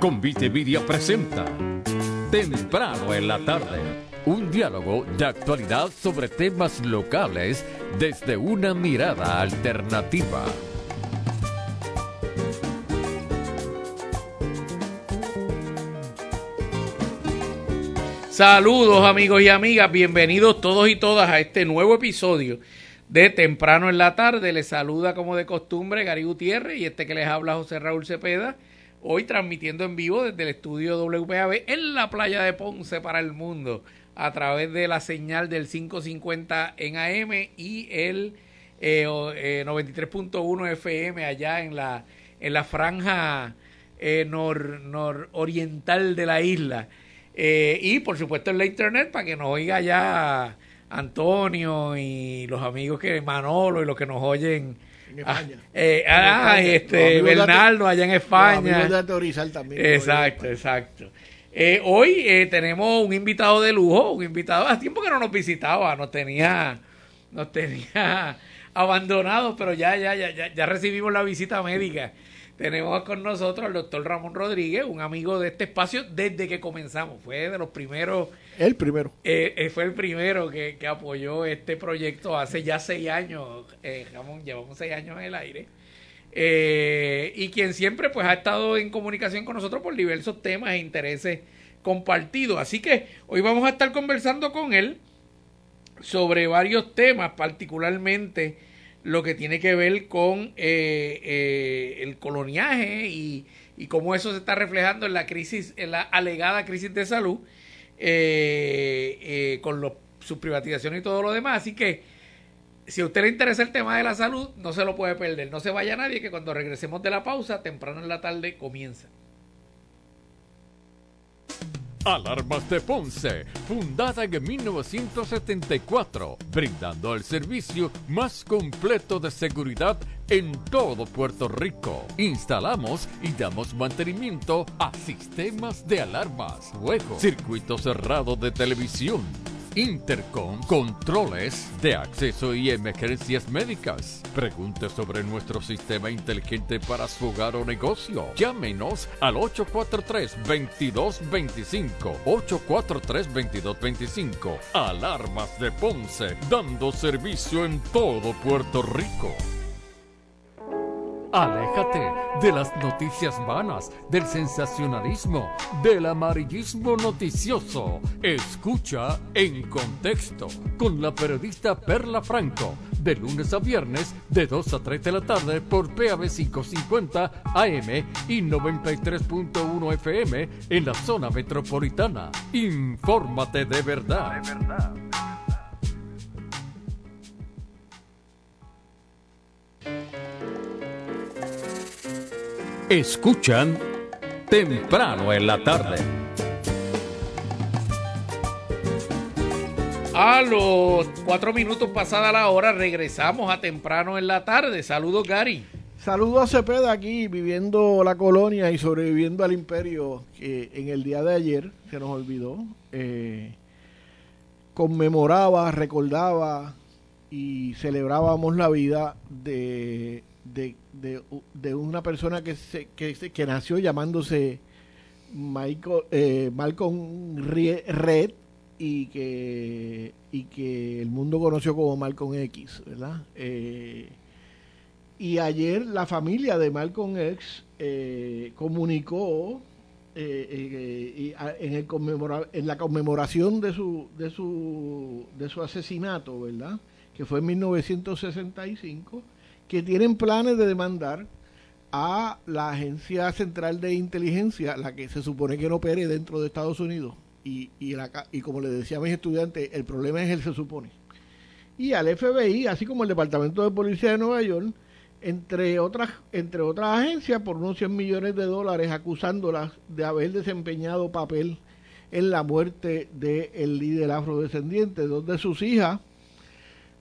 Convite Media presenta Temprano en la tarde. Un diálogo de actualidad sobre temas locales desde una mirada alternativa. Saludos amigos y amigas, bienvenidos todos y todas a este nuevo episodio de Temprano en la tarde. Les saluda como de costumbre Gary Gutiérrez y este que les habla José Raúl Cepeda hoy transmitiendo en vivo desde el estudio WPAB en la playa de Ponce para el mundo a través de la señal del 550 en AM y el 93.1 eh, FM eh, allá en la, en la franja eh, nor, nororiental de la isla. Eh, y por supuesto en la internet para que nos oiga ya Antonio y los amigos que Manolo y los que nos oyen en ah, España. Eh, ah, este, Bernardo allá en España. también. Exacto, exacto. Eh, hoy eh, tenemos un invitado de lujo, un invitado, hace tiempo que no nos visitaba, nos tenía, nos tenía abandonados, pero ya, ya, ya, ya recibimos la visita médica. Tenemos con nosotros al doctor Ramón Rodríguez, un amigo de este espacio desde que comenzamos. Fue de los primeros. El primero. Eh, eh, fue el primero que, apoyó este proyecto hace ya seis años. Eh, llevamos seis años en el aire. Eh, y quien siempre pues ha estado en comunicación con nosotros por diversos temas e intereses compartidos. Así que hoy vamos a estar conversando con él sobre varios temas, particularmente lo que tiene que ver con el coloniaje y, y, cómo eso se está reflejando en la crisis, en la alegada crisis de salud, eh, con los, su privatización y todo lo demás. Así que si a usted le interesa el tema de la salud, no se lo puede perder. No se vaya nadie, que cuando regresemos de la pausa, temprano en la tarde, comienza. Alarmas de Ponce, fundada en 1974, brindando el servicio más completo de seguridad en todo Puerto Rico. Instalamos y damos mantenimiento a sistemas de alarmas, juegos, circuito cerrado de televisión Intercom, controles de acceso y emergencias médicas. Pregunte sobre nuestro sistema inteligente para su hogar o negocio. Llámenos al 843-2225. 843-2225. Alarmas de Ponce, dando servicio en todo Puerto Rico. Aléjate de las noticias vanas, del sensacionalismo, del amarillismo noticioso. Escucha en contexto con la periodista Perla Franco, de lunes a viernes, de 2 a 3 de la tarde por PAB 550 AM y 93.1 FM en la zona metropolitana. Infórmate de verdad. De verdad. Escuchan temprano en la tarde. A los cuatro minutos pasada la hora regresamos a temprano en la tarde. Saludos, Gary. Saludos a Cepeda aquí, viviendo la colonia y sobreviviendo al imperio que en el día de ayer, se nos olvidó, eh, conmemoraba, recordaba y celebrábamos la vida de de, de, de una persona que, se, que, que nació llamándose eh, Malcolm Red y que, y que el mundo conoció como Malcolm X, ¿verdad? Eh, y ayer la familia de Malcolm X eh, comunicó en, el en la conmemoración de su, de, su, de su asesinato, ¿verdad? Que fue en 1965 que tienen planes de demandar a la Agencia Central de Inteligencia, la que se supone que no opere dentro de Estados Unidos. Y, y, como le decía a mis estudiantes, el problema es el se supone. Y al FBI, así como el Departamento de Policía de Nueva York, entre otras, entre otras agencias, por unos 100 millones de dólares, acusándolas de haber desempeñado papel en la muerte del líder afrodescendiente, dos de sus hijas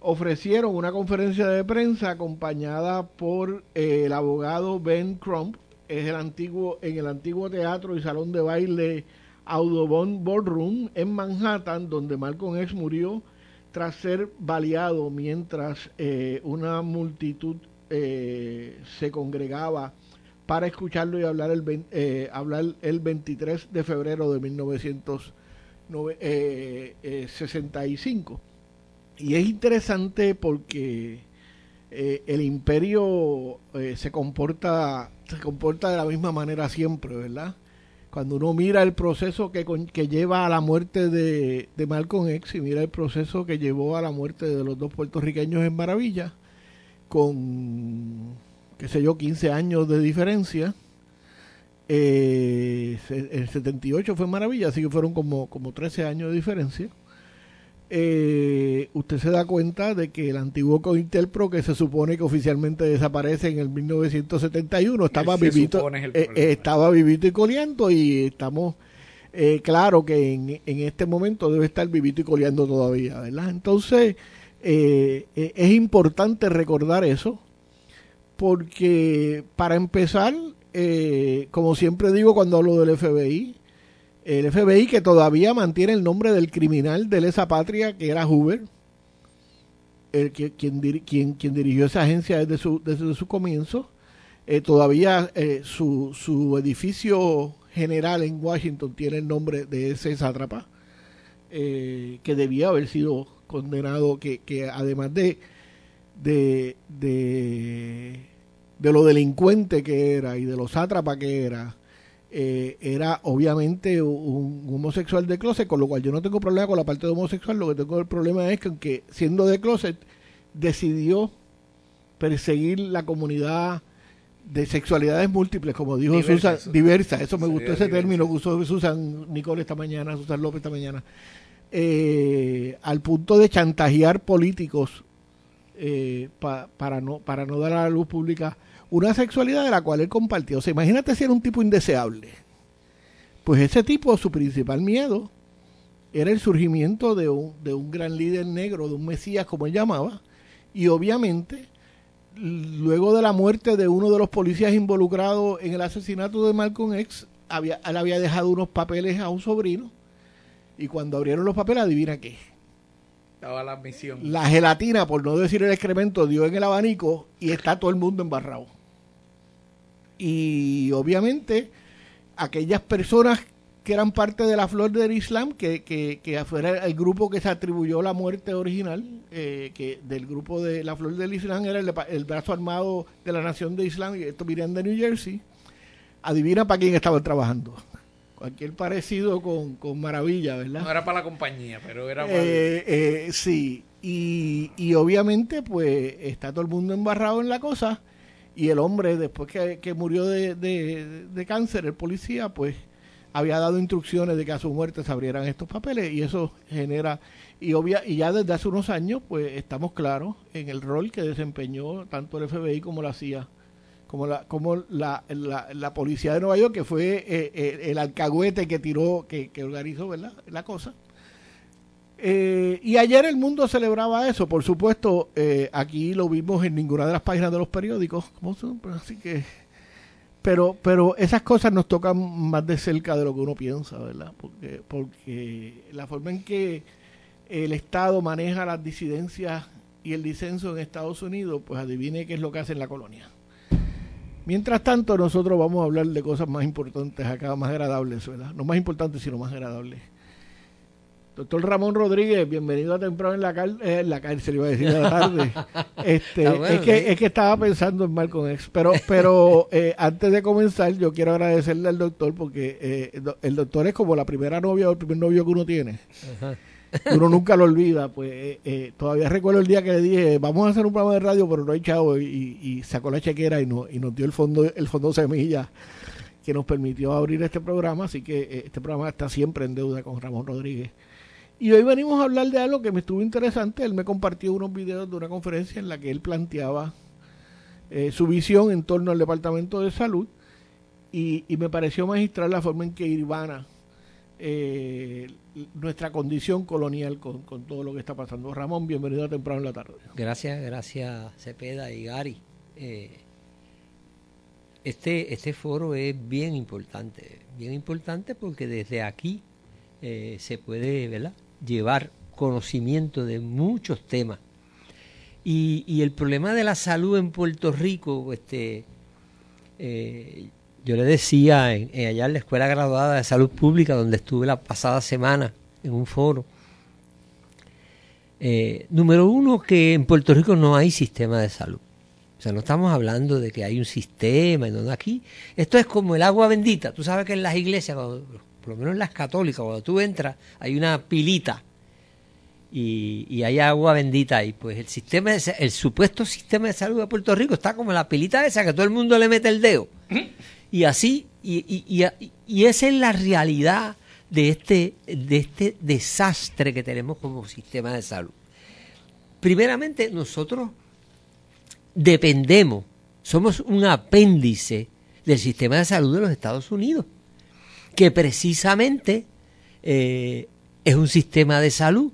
ofrecieron una conferencia de prensa acompañada por eh, el abogado Ben Crump, es el antiguo, en el antiguo teatro y salón de baile Audubon Ballroom en Manhattan, donde Malcolm X murió tras ser baleado mientras eh, una multitud eh, se congregaba para escucharlo y hablar el, eh, hablar el 23 de febrero de 1965. Y es interesante porque el imperio se comporta se comporta de la misma manera siempre, ¿verdad? Cuando uno mira el proceso que, que lleva a la muerte de, de Malcolm X y mira el proceso que llevó a la muerte de los dos puertorriqueños en Maravilla, con, qué sé yo, 15 años de diferencia, eh, el 78 fue Maravilla, así que fueron como, como 13 años de diferencia eh, usted se da cuenta de que el antiguo Cointelpro, que se supone que oficialmente desaparece en el 1971, estaba vivito, eh, eh, estaba vivito y coleando y estamos eh, claro que en, en, este momento debe estar vivito y coleando todavía, ¿verdad? Entonces, es importante recordar eso, porque para empezar, como siempre digo cuando hablo del FBI, el FBI que todavía mantiene el nombre del criminal de lesa patria que era Hoover, el que, quien, quien, quien dirigió esa agencia desde su, desde su comienzo, eh, todavía eh, su, su edificio general en Washington tiene el nombre de ese sátrapa, eh, que debía haber sido condenado, que, que además de, de, de, de lo delincuente que era y de lo sátrapa que era, eh, era obviamente un, homosexual de closet, con lo cual yo no tengo problema con la parte de homosexual, lo que tengo el problema es que aunque siendo de closet decidió perseguir la comunidad de sexualidades múltiples, como dijo Susan, diversas, eso me gustó ese término que usó Susan Nicole esta mañana, Susan López esta mañana, eh, al punto de chantajear políticos eh, para, no, para no dar a la luz pública una sexualidad de la cual él compartió. O sea, imagínate si era un tipo indeseable. Pues ese tipo, su principal miedo era el surgimiento de un, de un gran líder negro, de un mesías como él llamaba, y obviamente luego de la muerte de uno de los policías involucrados en el asesinato de Malcolm X, había, él había dejado unos papeles a un sobrino, y cuando abrieron los papeles, adivina qué. Estaba la misión. La gelatina, por no decir el excremento, dio en el abanico y está todo el mundo embarrado y obviamente aquellas personas que eran parte de la flor del Islam, que, que, que fuera el grupo que se atribuyó la muerte original, eh, que del grupo de la flor del Islam era el, brazo armado de la nación de Islam, y esto de New Jersey, adivina para quién estaban trabajando. Cualquier parecido con, con Maravilla, ¿verdad? No era para la compañía, pero era para... Eh, eh, sí, y, y obviamente pues está todo el mundo embarrado en la cosa y el hombre, después que, murió de, de, cáncer, el policía, pues había dado instrucciones de que a su muerte se abrieran estos papeles y eso genera y obvia y ya desde hace unos años pues estamos claros en el rol que desempeñó tanto el FBI como la CIA como la como la, la, policía de Nueva York que fue eh, eh, el alcahuete que tiró que, que organizó ¿verdad? la cosa eh, y ayer el mundo celebraba eso, por supuesto, eh, aquí lo vimos en ninguna de las páginas de los periódicos, así que, pero, pero esas cosas nos tocan más de cerca de lo que uno piensa, ¿verdad? Porque, porque la forma en que el Estado maneja las disidencias y el disenso en Estados Unidos, pues adivine qué es lo que hace en la colonia. Mientras tanto, nosotros vamos a hablar de cosas más importantes acá, más agradables, ¿verdad? No más importantes, sino más agradables. Doctor Ramón Rodríguez, bienvenido a temprano en la, eh, la cárcel, iba a decir la tarde. Este, es, que, es que estaba pensando en Malcolm X, pero, pero eh, antes de comenzar yo quiero agradecerle al doctor porque eh, el doctor es como la primera novia o el primer novio que uno tiene. Uno nunca lo olvida, pues todavía recuerdo el día que le dije, vamos a hacer un programa de radio, pero no hay chavo, y, y sacó la chequera y, no, y nos dio el fondo, el fondo semilla que nos permitió abrir este programa, así que este programa está siempre en deuda con Ramón Rodríguez. Y hoy venimos a hablar de algo que me estuvo interesante. Él me compartió unos videos de una conferencia en la que él planteaba eh, su visión en torno al Departamento de Salud y, me pareció magistral la forma en que Irvana eh, nuestra condición colonial con, todo lo que está pasando. Ramón, bienvenido a temprano en la tarde. Gracias, gracias Cepeda y Gary. Eh, este, este foro es bien importante, bien importante porque desde aquí se puede, ¿verdad? Llevar conocimiento de muchos temas. Y, y, el problema de la salud en Puerto Rico, este, eh, yo le decía en, allá en la Escuela Graduada de Salud Pública, donde estuve la pasada semana en un foro, eh, número uno, que en Puerto Rico no hay sistema de salud. O sea, no estamos hablando de que hay un sistema, no, aquí esto es como el agua bendita. Tú sabes que en las iglesias, por lo menos en las católicas, cuando tú entras, hay una pilita y, hay agua bendita ahí. Pues el sistema, el supuesto sistema de salud de Puerto Rico está como la pilita esa que todo el mundo le mete el dedo. Y así, y, y, esa es la realidad de este, de este desastre que tenemos como sistema de salud. Primeramente, nosotros dependemos, somos un apéndice del sistema de salud de los Estados Unidos, que precisamente eh, es un sistema de salud.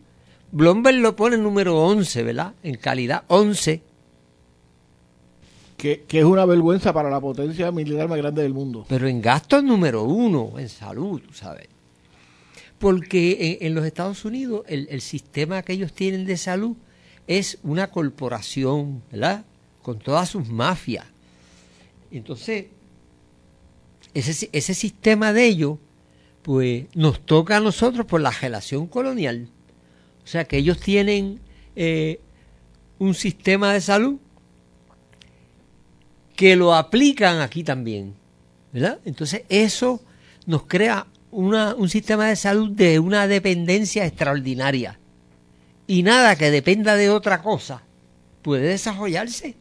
Bloomberg lo pone número 11, ¿verdad? En calidad 11 que, es una vergüenza para la potencia militar más grande del mundo. Pero en gastos número uno, en salud, tú sabes. Porque en, los Estados Unidos el, sistema que ellos tienen de salud es una corporación, ¿verdad? Con todas sus mafias. Entonces, ese, ese sistema de ellos, pues nos toca a nosotros por la relación colonial. O sea que ellos tienen eh, un sistema de salud que lo aplican aquí también. ¿verdad? Entonces eso nos crea un sistema de salud de una dependencia extraordinaria. Y nada que dependa de otra cosa puede desarrollarse.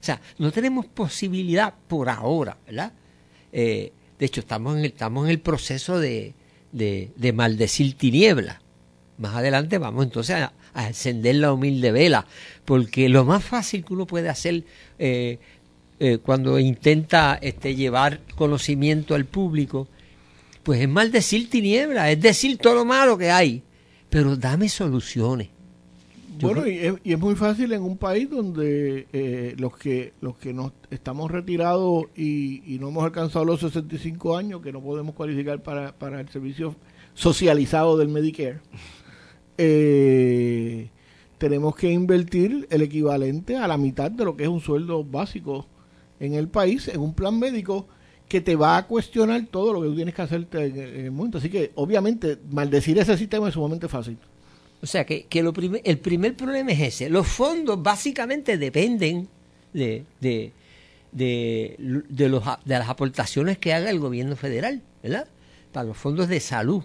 O sea, no tenemos posibilidad por ahora, ¿verdad? Eh, de hecho, estamos en el, estamos en el proceso de, de, maldecir tiniebla. Más adelante vamos entonces a, encender la humilde vela, porque lo más fácil que uno puede hacer eh, eh, cuando intenta este, llevar conocimiento al público, pues es mal decir tiniebla, es decir todo lo malo que hay, pero dame soluciones. Bueno, y es, muy fácil en un país donde eh, los que los que nos estamos retirados y, no hemos alcanzado los 65 años, que no podemos cualificar para, para el servicio socializado del Medicare, eh, tenemos que invertir el equivalente a la mitad de lo que es un sueldo básico en el país en un plan médico que te va a cuestionar todo lo que tú tienes que hacer en, el mundo. Así que, obviamente, maldecir ese sistema es sumamente fácil. O sea, que, que lo el primer problema es ese. Los fondos básicamente dependen de, de, de, de, los, de las aportaciones que haga el gobierno federal, ¿verdad? Para los fondos de salud.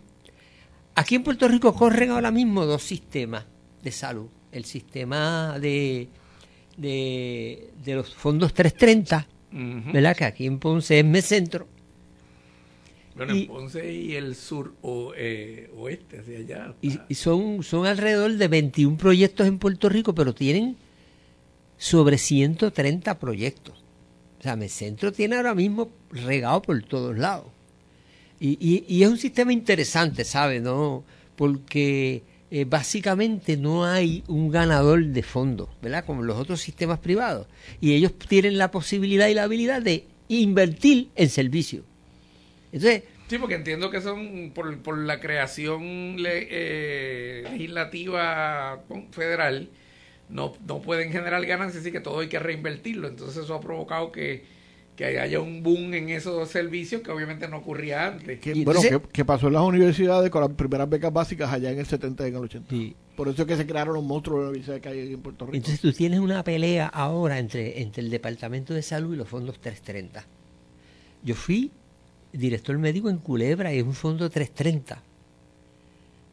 Aquí en Puerto Rico corren ahora mismo dos sistemas de salud. El sistema de, de, los fondos 330, ¿verdad? Que aquí en Ponce es Mecentro. Bueno, en Ponce y el sur o, eh, oeste, hacia allá. Y, son, son alrededor de 21 proyectos en Puerto Rico, pero tienen sobre 130 proyectos. O sea, Mecentro tiene ahora mismo regado por todos lados. Y, y, y es un sistema interesante, ¿sabes? ¿No? Porque eh, básicamente no hay un ganador de fondos, ¿verdad? Como los otros sistemas privados. Y ellos tienen la posibilidad y la habilidad de invertir en servicio. Entonces, Sí, porque entiendo que son por, por la creación eh, legislativa federal, no, no pueden generar ganancias, así que todo hay que reinvertirlo. Entonces eso ha provocado que que haya un boom en esos servicios que obviamente no ocurría antes. bueno, que, pasó en las universidades con las primeras becas básicas allá en el 70 y en el 80. Por eso es que se crearon los monstruos de la universidad que hay en Puerto Rico. Entonces tú tienes una pelea ahora entre, entre el Departamento de Salud y los fondos 330. Yo fui director médico en Culebra y es un fondo 330.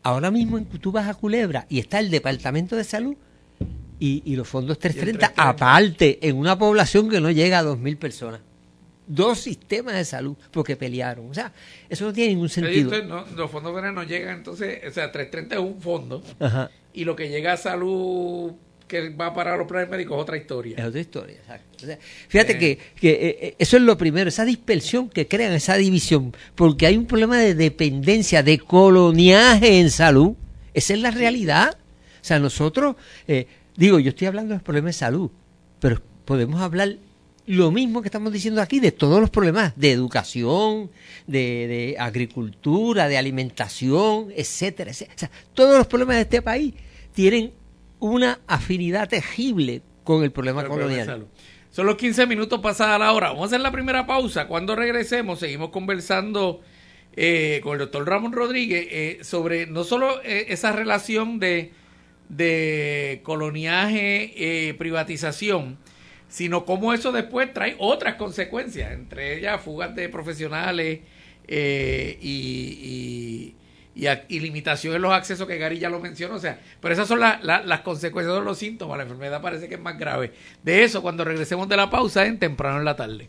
Ahora mismo tú vas a Culebra y está el Departamento de Salud y, y los fondos 330, aparte en una población que no llega a 2.000 personas dos sistemas de salud porque pelearon. O sea, eso no tiene ningún sentido. los fondos no llegan, entonces, o sea, 330 es un fondo y lo que llega a salud que va para los planes médicos es otra historia. Es otra historia, exacto. fíjate que, que eh, eh, eso es lo primero, esa dispersión que crean, esa división, porque hay un problema de dependencia, de coloniaje en salud. Esa es la realidad. O sea, nosotros, eh, digo, yo estoy hablando de los problemas de salud, pero podemos hablar lo mismo que estamos diciendo aquí de todos los problemas de educación, de, agricultura, de alimentación, etcétera, etcétera. O sea, todos los problemas de este país tienen una afinidad terrible con el problema colonial. Son los 15 minutos pasada la hora. Vamos a hacer la primera pausa. Cuando regresemos, seguimos conversando eh, con el doctor Ramón Rodríguez eh, sobre no solo eh, esa relación de, de coloniaje, privatización, sino cómo eso después trae otras consecuencias, entre ellas fugas de profesionales y, y, limitación en los accesos que Gary ya lo mencionó. O sea, pero esas son las consecuencias de los síntomas. La enfermedad parece que es más grave. De eso, cuando regresemos de la pausa, en temprano en la tarde.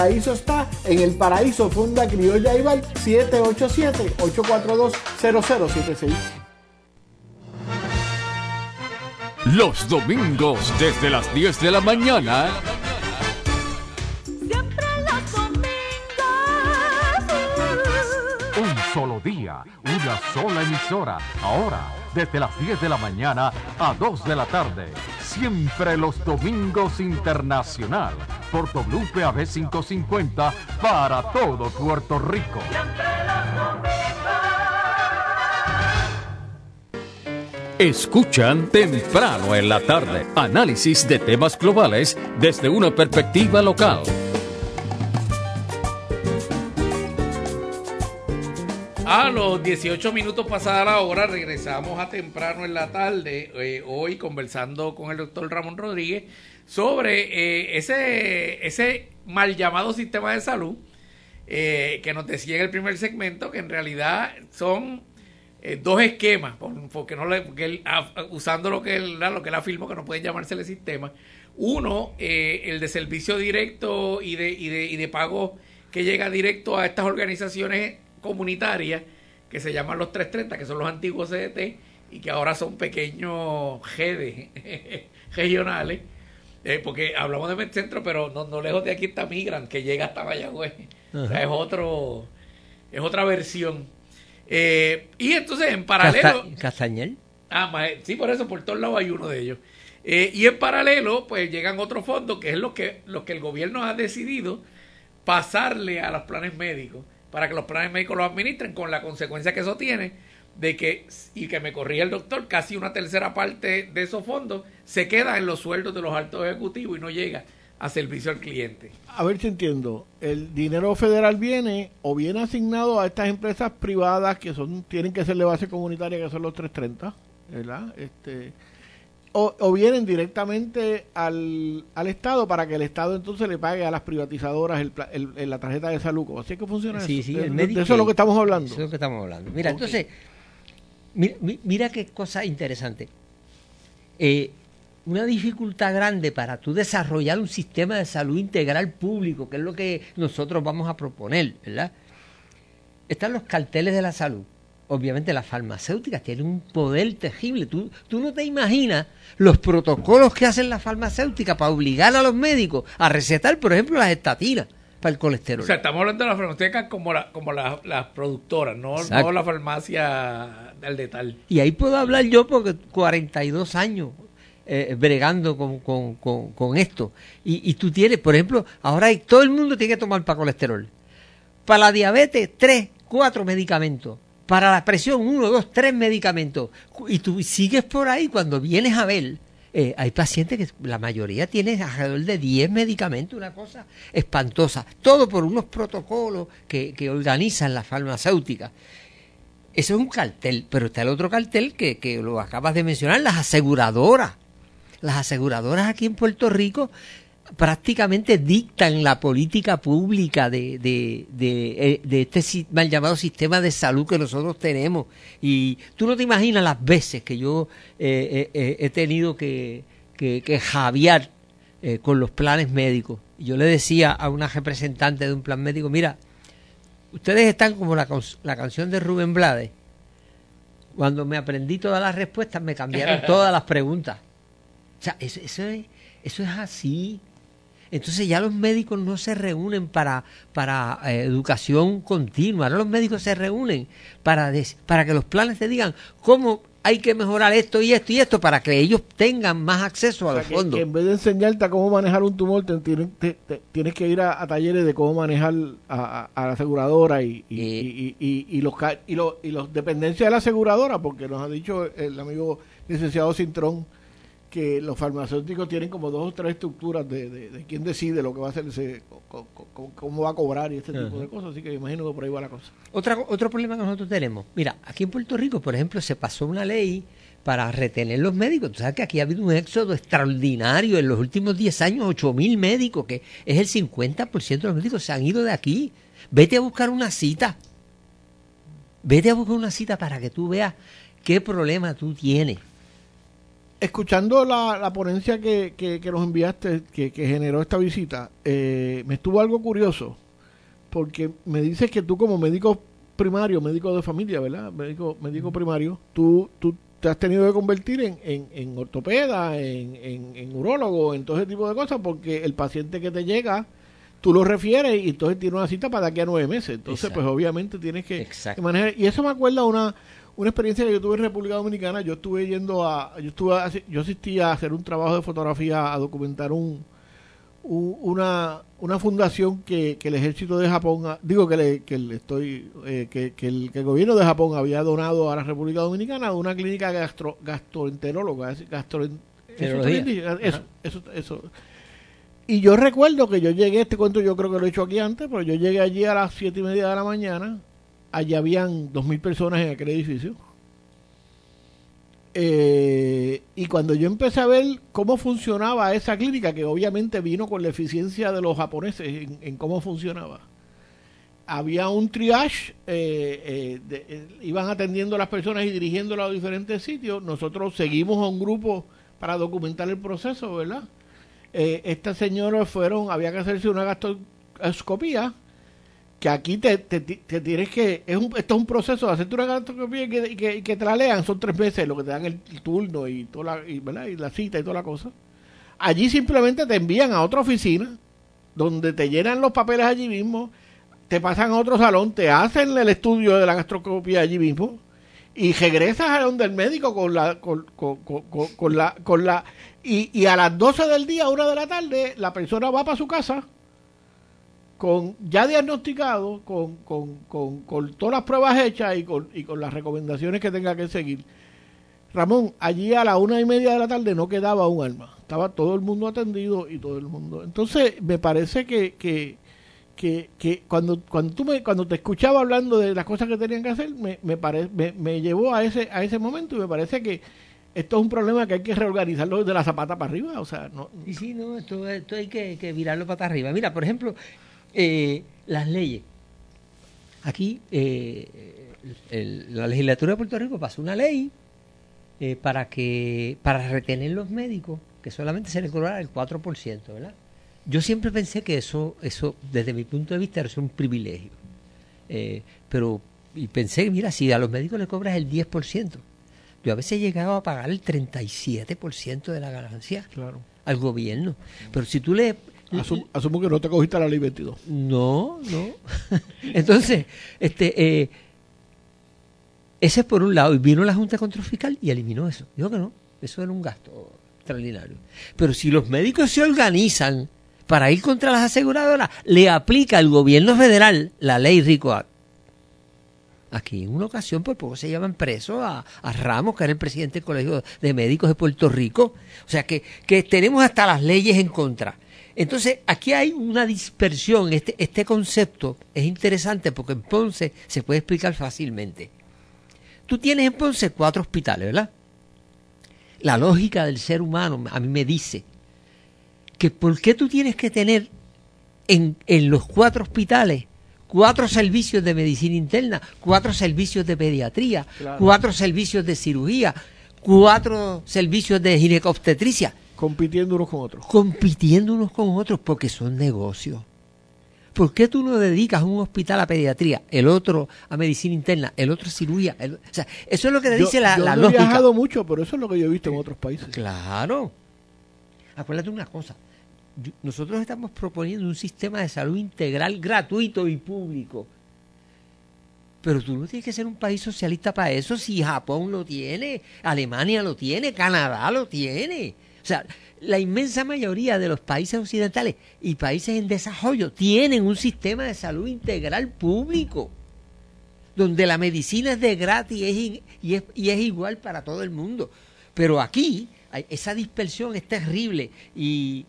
paraíso está en el paraíso Funda Criolla Ival 787-842-0076. Los domingos desde las 10 de la mañana. Siempre los domingos. Un solo día, una sola emisora. Ahora, desde las 10 de la mañana a 2 de la tarde. Siempre los domingos internacional por WPAB 550 para todo Puerto Rico. Escuchan temprano en la tarde análisis de temas globales desde una perspectiva local. A los 18 minutos pasada la hora regresamos a temprano en la tarde, eh, hoy conversando con el doctor Ramón Rodríguez sobre eh, ese, ese mal llamado sistema de salud eh, que nos decía en el primer segmento que en realidad son eh, dos esquemas, porque no le, ah, usando lo que él, lo que él que no pueden llamársele sistema. Uno, el de servicio directo y de, y, de, y de pago que llega directo a estas organizaciones comunitarias que se llaman los 330, que son los antiguos CDT y que ahora son pequeños GD regionales eh, porque hablamos de Metcentro, pero no, lejos de aquí está Migran, que llega hasta Mayagüez. O sea, es otro, es otra versión. Eh, y entonces en paralelo. ¿Castañel? Ah, sí, por eso por todos lados hay uno de ellos. Eh, y en paralelo, pues llegan otros fondos, que es lo que, lo que el gobierno ha decidido pasarle a los planes médicos, para que los planes médicos los administren, con la consecuencia que eso tiene, de que, y que me corría el doctor, casi una tercera parte de esos fondos se queda en los sueldos de los altos ejecutivos y no llega a servicio al cliente. A ver si entiendo, el dinero federal viene o viene asignado a estas empresas privadas que son tienen que ser de base comunitaria, que son los 330, ¿verdad? Este, o, o vienen directamente al, al, Estado para que el Estado entonces le pague a las privatizadoras el, la tarjeta de salud. Así es que funciona sí, eso. Sí, el de, eso es lo que estamos hablando. Eso es lo que estamos hablando. Mira, entonces Mira, qué cosa interesante. Eh, una dificultad grande para tú desarrollar un sistema de salud integral público, que es lo que nosotros vamos a proponer, ¿verdad? Están los carteles de la salud. Obviamente las farmacéuticas tienen un poder terrible. Tú, tú no te imaginas los protocolos que hacen las farmacéuticas para obligar a los médicos a recetar, por ejemplo, las estatinas para el colesterol. O sea, estamos hablando de las farmacéuticas como, la, como las productoras, no, no la farmacia del detal. Y ahí puedo hablar yo porque 42 años eh, bregando con, con, con, esto. Y, y, tú tienes, por ejemplo, ahora hay, todo el mundo tiene que tomar para colesterol. Para la diabetes, tres, cuatro medicamentos. Para la presión, uno, dos, tres medicamentos. Y tú sigues por ahí cuando vienes a ver eh, hay pacientes que la mayoría tiene alrededor de 10 medicamentos, una cosa espantosa. Todo por unos protocolos que, que organizan las farmacéuticas. Eso es un cartel, pero está el otro cartel que, que lo acabas de mencionar, las aseguradoras. Las aseguradoras aquí en Puerto Rico prácticamente dictan la política pública de, de, de, eh, de, este mal llamado sistema de salud que nosotros tenemos. Y tú no te imaginas las veces que yo eh, eh, he tenido que, que, que javiar con los planes médicos. Yo le decía a una representante de un plan médico, mira, ustedes están como la, la canción de Rubén Blades. Cuando me aprendí todas las respuestas, me cambiaron todas las preguntas. O sea, eso, eso, es, eso es así. Entonces ya los médicos no se reúnen para, para eh, educación continua, ahora los médicos se reúnen para, para que los planes te digan cómo hay que mejorar esto y esto y esto para que ellos tengan más acceso a los fondos. en vez de enseñarte a cómo manejar un tumor, tienes que ir a, talleres de cómo manejar a, la aseguradora y, y, eh. y, y, los, y, los, y los dependencias de la aseguradora, porque nos ha dicho el amigo licenciado Cintrón que los farmacéuticos tienen como dos o tres estructuras de, de, quién decide lo que va a hacer, cómo, va a cobrar y este tipo de cosas. Así que imagino que por ahí va la cosa. Otra, otro problema que nosotros tenemos. Mira, aquí en Puerto Rico, por ejemplo, se pasó una ley para retener los médicos. Tú sabes que aquí ha habido un éxodo extraordinario en los últimos 10 años, 8 mil médicos, que es el 50% de los médicos se han ido de aquí. Vete a buscar una cita. Vete a buscar una cita para que tú veas qué problema tú tienes escuchando la, ponencia que, que, nos enviaste, que, generó esta visita, eh, me estuvo algo curioso, porque me dices que tú como médico primario, médico de familia, ¿verdad? Médico, médico primario, tú, tú te has tenido que convertir en, en, en ortopeda, en, en, en urólogo, en todo ese tipo de cosas, porque el paciente que te llega, tú lo refieres y entonces tiene una cita para de aquí a nueve meses. Entonces, pues obviamente tienes que, que, manejar. Y eso me acuerda una una experiencia que yo tuve en República Dominicana. Yo estuve yendo a, yo estuve, yo asistí a hacer un trabajo de fotografía, a documentar un, una, una fundación que, que, el ejército de Japón, digo que le, que le estoy, eh, que, que, el, que el gobierno de Japón había donado a la República Dominicana una clínica gastro, gastroenteróloga, gastroenterología, eso, eso, eso. Y yo recuerdo que yo llegué, este cuento yo creo que lo he hecho aquí antes, pero yo llegué allí a las siete y media de la mañana allá habían dos mil personas en aquel edificio. Eh, y cuando yo empecé a ver cómo funcionaba esa clínica, que obviamente vino con la eficiencia de los japoneses en, cómo funcionaba, había un triage, eh, eh, iban atendiendo a las personas y dirigiéndolas a diferentes sitios. Nosotros seguimos a un grupo para documentar el proceso, ¿verdad? estas señoras fueron, había que hacerse una gastroscopía que aquí te, te, tienes que, es un, esto es un proceso de hacerte una gastroscopía y que, que, te la lean, son tres meses lo que te dan el, turno y, toda la, y, y la cita y toda la cosa. Allí simplemente te envían a otra oficina donde te llenan los papeles allí mismo, te pasan a otro salón, te hacen el estudio de la gastroscopía allí mismo y regresas a donde el médico con la con, con, con, con la con la y, y a las 12 del día, una de la tarde, la persona va para su casa con ya diagnosticado, con, con, con, con, todas las pruebas hechas y con, y con las recomendaciones que tenga que seguir. Ramón, allí a la una y media de la tarde no quedaba un alma. Estaba todo el mundo atendido y todo el mundo. Entonces, me parece que, que, que, que cuando, cuando, tú me, cuando te escuchaba hablando de las cosas que tenían que hacer, me, me, me, me llevó a ese, a ese momento y me parece que esto es un problema que hay que reorganizarlo de la zapata para arriba. O sea, no. Y sí, no, esto, esto hay que, que virarlo para arriba. Mira, por ejemplo, eh, las leyes. Aquí eh, la legislatura de Puerto Rico pasó una ley eh, para que para retener los médicos que solamente se le cobrara el 4%, ¿verdad? Yo siempre pensé que eso, eso desde mi punto de vista, era un privilegio. pero, y pensé, mira, si a los médicos le cobras el 10%, yo a veces he llegado a pagar el 37% de la ganancia al gobierno. Pero si tú le asumo que no te cogiste la ley 22. No, no. Entonces, este, eh, ese es por un lado. Y vino la Junta Control Fiscal y eliminó eso. Dijo que no, eso era un gasto extraordinario. Pero si los médicos se organizan para ir contra las aseguradoras, le aplica al gobierno federal la ley Rico Aquí en una ocasión por poco se llaman preso a, a, Ramos, que era el presidente del Colegio de Médicos de Puerto Rico. O sea que, que tenemos hasta las leyes en contra. Entonces, aquí hay una dispersión. Este, este concepto es interesante porque en Ponce se puede explicar fácilmente. tú tienes en Ponce cuatro hospitales, ¿verdad? La lógica del ser humano a mí me dice que por qué tú tienes que tener en, en los cuatro hospitales cuatro servicios de medicina interna, cuatro servicios de pediatría, Claro. cuatro servicios de cirugía, cuatro servicios de ginecobstetricia, compitiendo unos con otros. compitiendo unos con otros porque son negocios. ¿Por qué tú no dedicas un hospital a pediatría, el otro a medicina interna, el otro a cirugía? el- o sea, eso es lo que te Yo- dice la, yo la no he lógica. viajado mucho, pero eso es lo que yo he visto en otros países. Claro. Acuérdate una cosa. yo- Nosotros estamos proponiendo un sistema de salud integral gratuito y público. Pero tú no tienes que ser un país socialista para eso si Japón lo tiene, Alemania lo tiene, Canadá lo tiene. O sea, la inmensa mayoría de los países occidentales y países en desarrollo tienen un sistema de salud integral público donde la medicina es de gratis y es, y es, y es igual para todo el mundo. Pero aquí esa dispersión es terrible y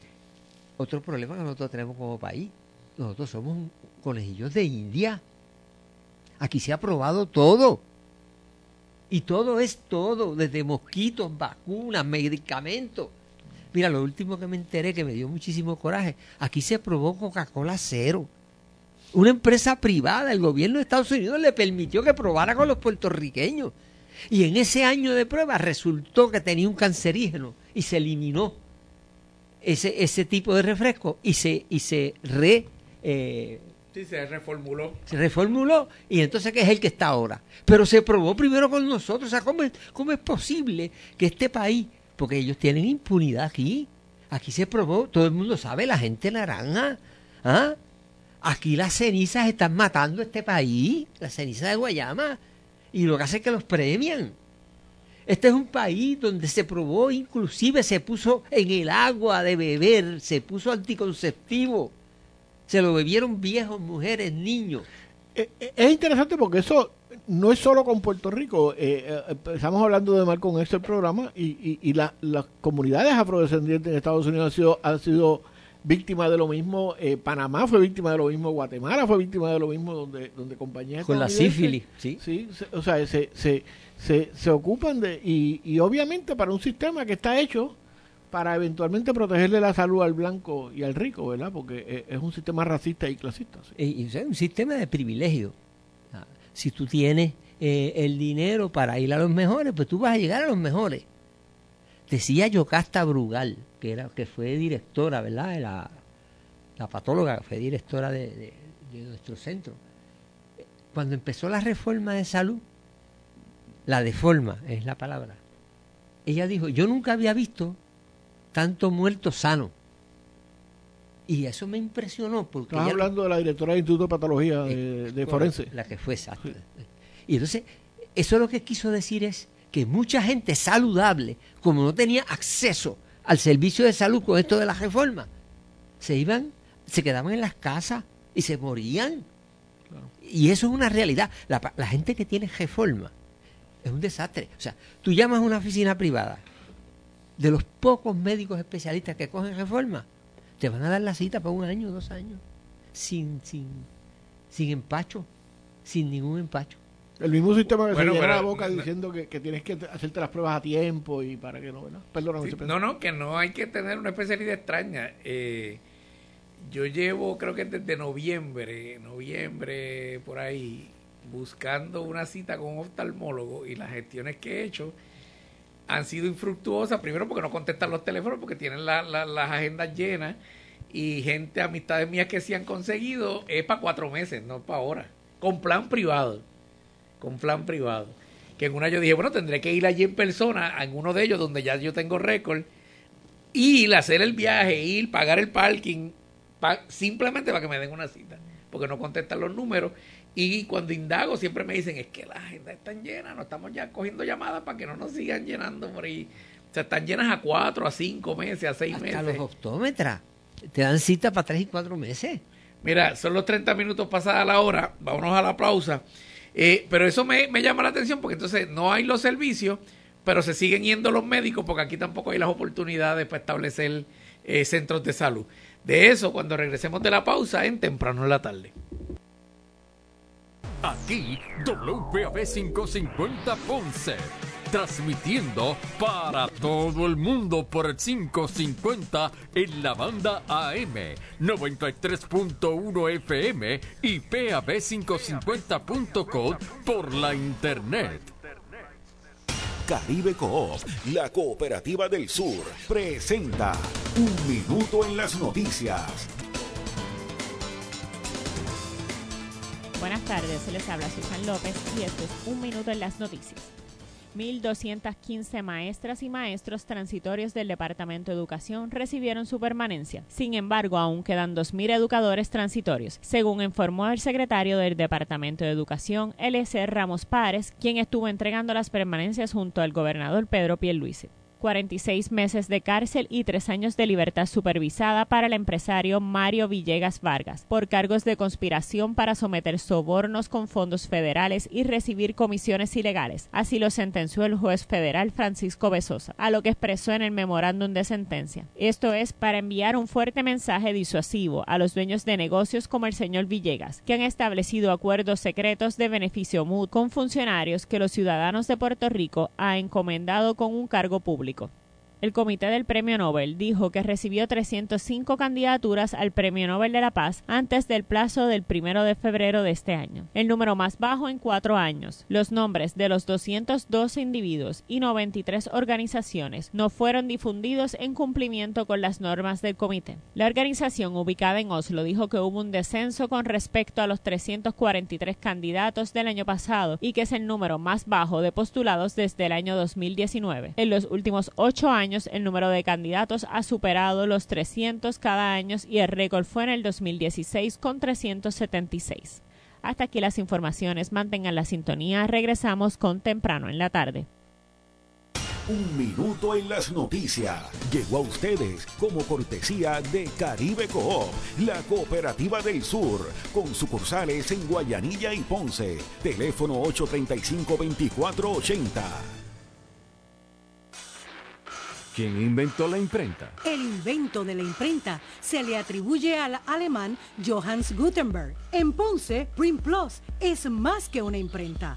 otro problema que nosotros tenemos como país, nosotros somos conejillos de India. Aquí se ha probado todo. Y todo es todo, desde mosquitos, vacunas, medicamentos. Mira, lo último que me enteré que me dio muchísimo coraje, aquí se probó Coca-Cola cero. Una empresa privada, el gobierno de Estados Unidos le permitió que probara con los puertorriqueños. Y en ese año de prueba resultó que tenía un cancerígeno y se eliminó ese, ese tipo de refresco y se, y se re, eh, Sí, se reformuló. se reformuló y entonces que es el que está ahora. Pero se probó primero con nosotros. O sea, ¿cómo es, cómo es posible que este país, porque ellos tienen impunidad aquí, aquí se probó, todo el mundo sabe, la gente naranja, ¿ah? Aquí las cenizas están matando este país, las cenizas de Guayama, y lo que hace es que los premian. Este es un país donde se probó, inclusive se puso en el agua de beber, se puso anticonceptivo. Se lo bebieron viejos, mujeres, niños. Eh, eh, Es interesante porque eso no es solo con Puerto Rico. eh, eh, estamos hablando de Marco en este programa y, y, y la- las comunidades afrodescendientes en Estados Unidos han sido, han sido víctimas de lo mismo. eh, Panamá fue víctima de lo mismo. Guatemala fue víctima de lo mismo donde, donde compañías Con la sífilis, ¿sí? Sí, se- o sea, se, se, se, se ocupan de... Y, y obviamente para un sistema que está hecho para eventualmente protegerle la salud al blanco y al rico, ¿verdad? Porque eh, es un sistema racista y clasista. sí. Y, y, o sea, un sistema de privilegio. Si tú tienes eh, el dinero para ir a los mejores, pues tú vas a llegar a los mejores. Decía Yocasta Brugal, que era que fue directora, ¿verdad? La, la patóloga, fue directora de nuestro centro. Cuando empezó la reforma de salud, la deforma es la palabra. Ella dijo, yo nunca había visto tanto muerto sano. Y eso me impresionó porque Estás hablando de la directora del Instituto de Patología de, de Forense. la que fue exacto. Y entonces, eso lo que quiso decir es que mucha gente saludable, como no tenía acceso al servicio de salud con esto de la reforma, se iban, se quedaban en las casas y se morían. Y eso es una realidad. La, la gente que tiene reforma es un desastre. O sea, tú llamas a una oficina privada, de los pocos médicos especialistas que cogen reforma, te van a dar la cita para un año, dos años, sin, sin, sin empacho, sin ningún empacho. El mismo sistema que Bueno, se llena pero- la boca no- diciendo que, que tienes que hacerte las pruebas a tiempo y para que no, ¿verdad? Perdóname. Sí, no, no, que no hay que tener una especialidad extraña. Eh, yo llevo, creo que desde noviembre, noviembre, por ahí, buscando una cita con un oftalmólogo y las gestiones que he hecho han sido infructuosas. Primero porque no contestan los teléfonos, porque tienen la- la- las agendas llenas y gente, amistades mías que sí han conseguido, es para cuatro meses, no para ahora. Con plan privado. Con plan privado. Que en una yo dije, bueno, tendré que ir allí en persona, en uno de ellos donde ya yo tengo récord, ir, hacer el viaje, ir, pagar el parking, pa- simplemente para que me den una cita, porque no contestan los números. Y cuando indago siempre me dicen, es que las agendas están llenas, no estamos ya cogiendo llamadas para que no nos sigan llenando por ahí. O sea, están llenas a cuatro, a cinco meses, a seis Hasta meses. los optómetras te dan cita para tres y cuatro meses. Mira, son los 30 minutos pasada la hora, vámonos a la pausa. Eh, pero eso me, me llama la atención porque entonces no hay los servicios, pero se siguen yendo los médicos porque aquí tampoco hay las oportunidades para establecer eh, centros de salud. De eso, cuando regresemos de la pausa, en temprano en la tarde. Aquí WPAB 550 Ponce. Transmitiendo para todo el mundo por el 550 en la banda AM 93.1 FM y PAB550.com por la internet. Caribe Coop, la cooperativa del sur, presenta Un Minuto en las Noticias. Buenas tardes, se les habla Susan López y esto es Un Minuto en las Noticias. 1.215 maestras y maestros transitorios del Departamento de Educación recibieron su permanencia. Sin embargo, aún quedan 2.000 educadores transitorios, según informó el secretario del Departamento de Educación, L.C. Ramos Párez, quien estuvo entregando las permanencias junto al gobernador Pedro Pierluisi. 46 meses de cárcel y tres años de libertad supervisada para el empresario Mario Villegas Vargas por cargos de conspiración para someter sobornos con fondos federales y recibir comisiones ilegales. Así lo sentenció el juez federal Francisco Besosa, a lo que expresó en el memorándum de sentencia. Esto es para enviar un fuerte mensaje disuasivo a los dueños de negocios como el señor Villegas, que han establecido acuerdos secretos de beneficio mutuo con funcionarios que los ciudadanos de Puerto Rico ha encomendado con un cargo público público. El Comité del Premio Nobel dijo que recibió 305 candidaturas al Premio Nobel de la Paz antes del plazo del primero de febrero de este año, el número más bajo en cuatro años. Los nombres de los 212 individuos y 93 organizaciones no fueron difundidos en cumplimiento con las normas del comité. La organización ubicada en Oslo dijo que hubo un descenso con respecto a los 343 candidatos del año pasado y que es el número más bajo de postulados desde el año 2019. En los últimos ocho años, el número de candidatos ha superado los 300 cada año y el récord fue en el 2016 con 376. Hasta aquí las informaciones. Mantengan la sintonía. Regresamos con temprano en la tarde. Un minuto en las noticias. Llegó a ustedes como cortesía de Caribe Coop, la cooperativa del sur, con sucursales en Guayanilla y Ponce. Teléfono 835-2480. ¿Quién inventó la imprenta? El invento de la imprenta se le atribuye al alemán Johannes Gutenberg. En Ponce, Print Plus es más que una imprenta.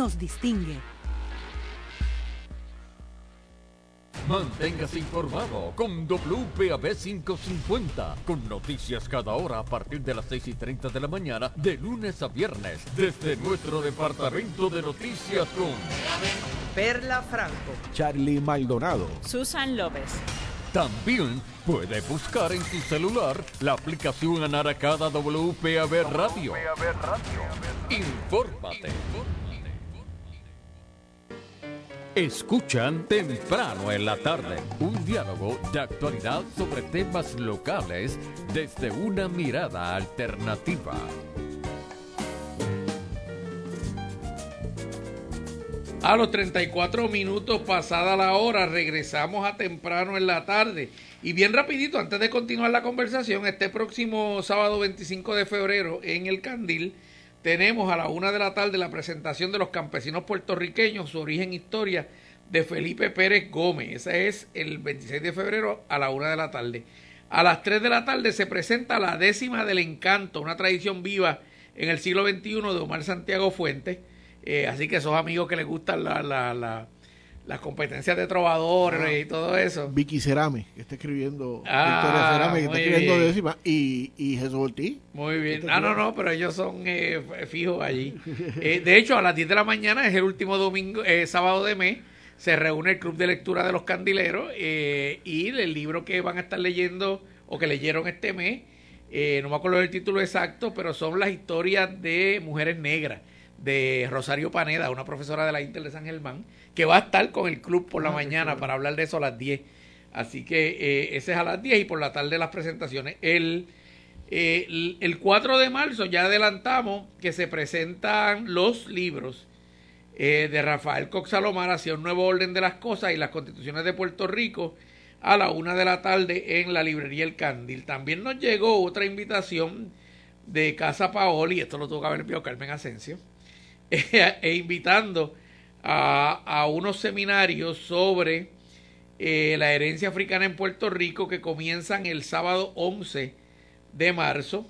nos distingue. Manténgase informado con WPAB 550, con noticias cada hora a partir de las 6 y 30 de la mañana, de lunes a viernes, desde nuestro departamento de noticias con Perla Franco, Charlie Maldonado. Susan López. También puede buscar en su celular la aplicación Anaracada WPAB Radio. Infórmate. Escuchan temprano en la tarde un diálogo de actualidad sobre temas locales desde una mirada alternativa. A los 34 minutos pasada la hora regresamos a temprano en la tarde. Y bien rapidito, antes de continuar la conversación, este próximo sábado 25 de febrero en el Candil tenemos a la una de la tarde la presentación de los campesinos puertorriqueños, su origen e historia de Felipe Pérez Gómez. Ese es el 26 de febrero a la una de la tarde. A las 3 de la tarde se presenta la décima del encanto, una tradición viva en el siglo XXI de Omar Santiago Fuentes. Eh, así que esos amigos que les gustan la, la, la, las competencias de trovadores Ah. y todo eso. Vicky Cerame, que está escribiendo Ah, Victoria Cerame, que está escribiendo y, y Jesús Ortiz. Muy bien. Este Ah, no, no, pero ellos son eh, fijos allí. Eh, de hecho, a las 10 de la mañana es el último domingo, eh, sábado de mes. Se reúne el Club de Lectura de los Candileros eh, y el libro que van a estar leyendo o que leyeron este mes, eh, no me acuerdo del título exacto, pero son las historias de mujeres negras de Rosario Paneda, una profesora de la Inter de San Germán, que va a estar con el club por la Ah, mañana para hablar de eso a las 10. Así que eh, ese es a las 10 y por la tarde las presentaciones. El Eh, el- el 4 de marzo ya adelantamos que se presentan los libros eh, de Rafael Cox Salomar hacia un nuevo orden de las cosas y las constituciones de Puerto Rico a la una de la tarde en la librería El Candil. También nos llegó otra invitación de Casa Paoli, esto lo tuvo que haber enviado Carmen Asensio, e invitando a, a unos seminarios sobre eh, la herencia africana en Puerto Rico que comienzan el sábado 11 de marzo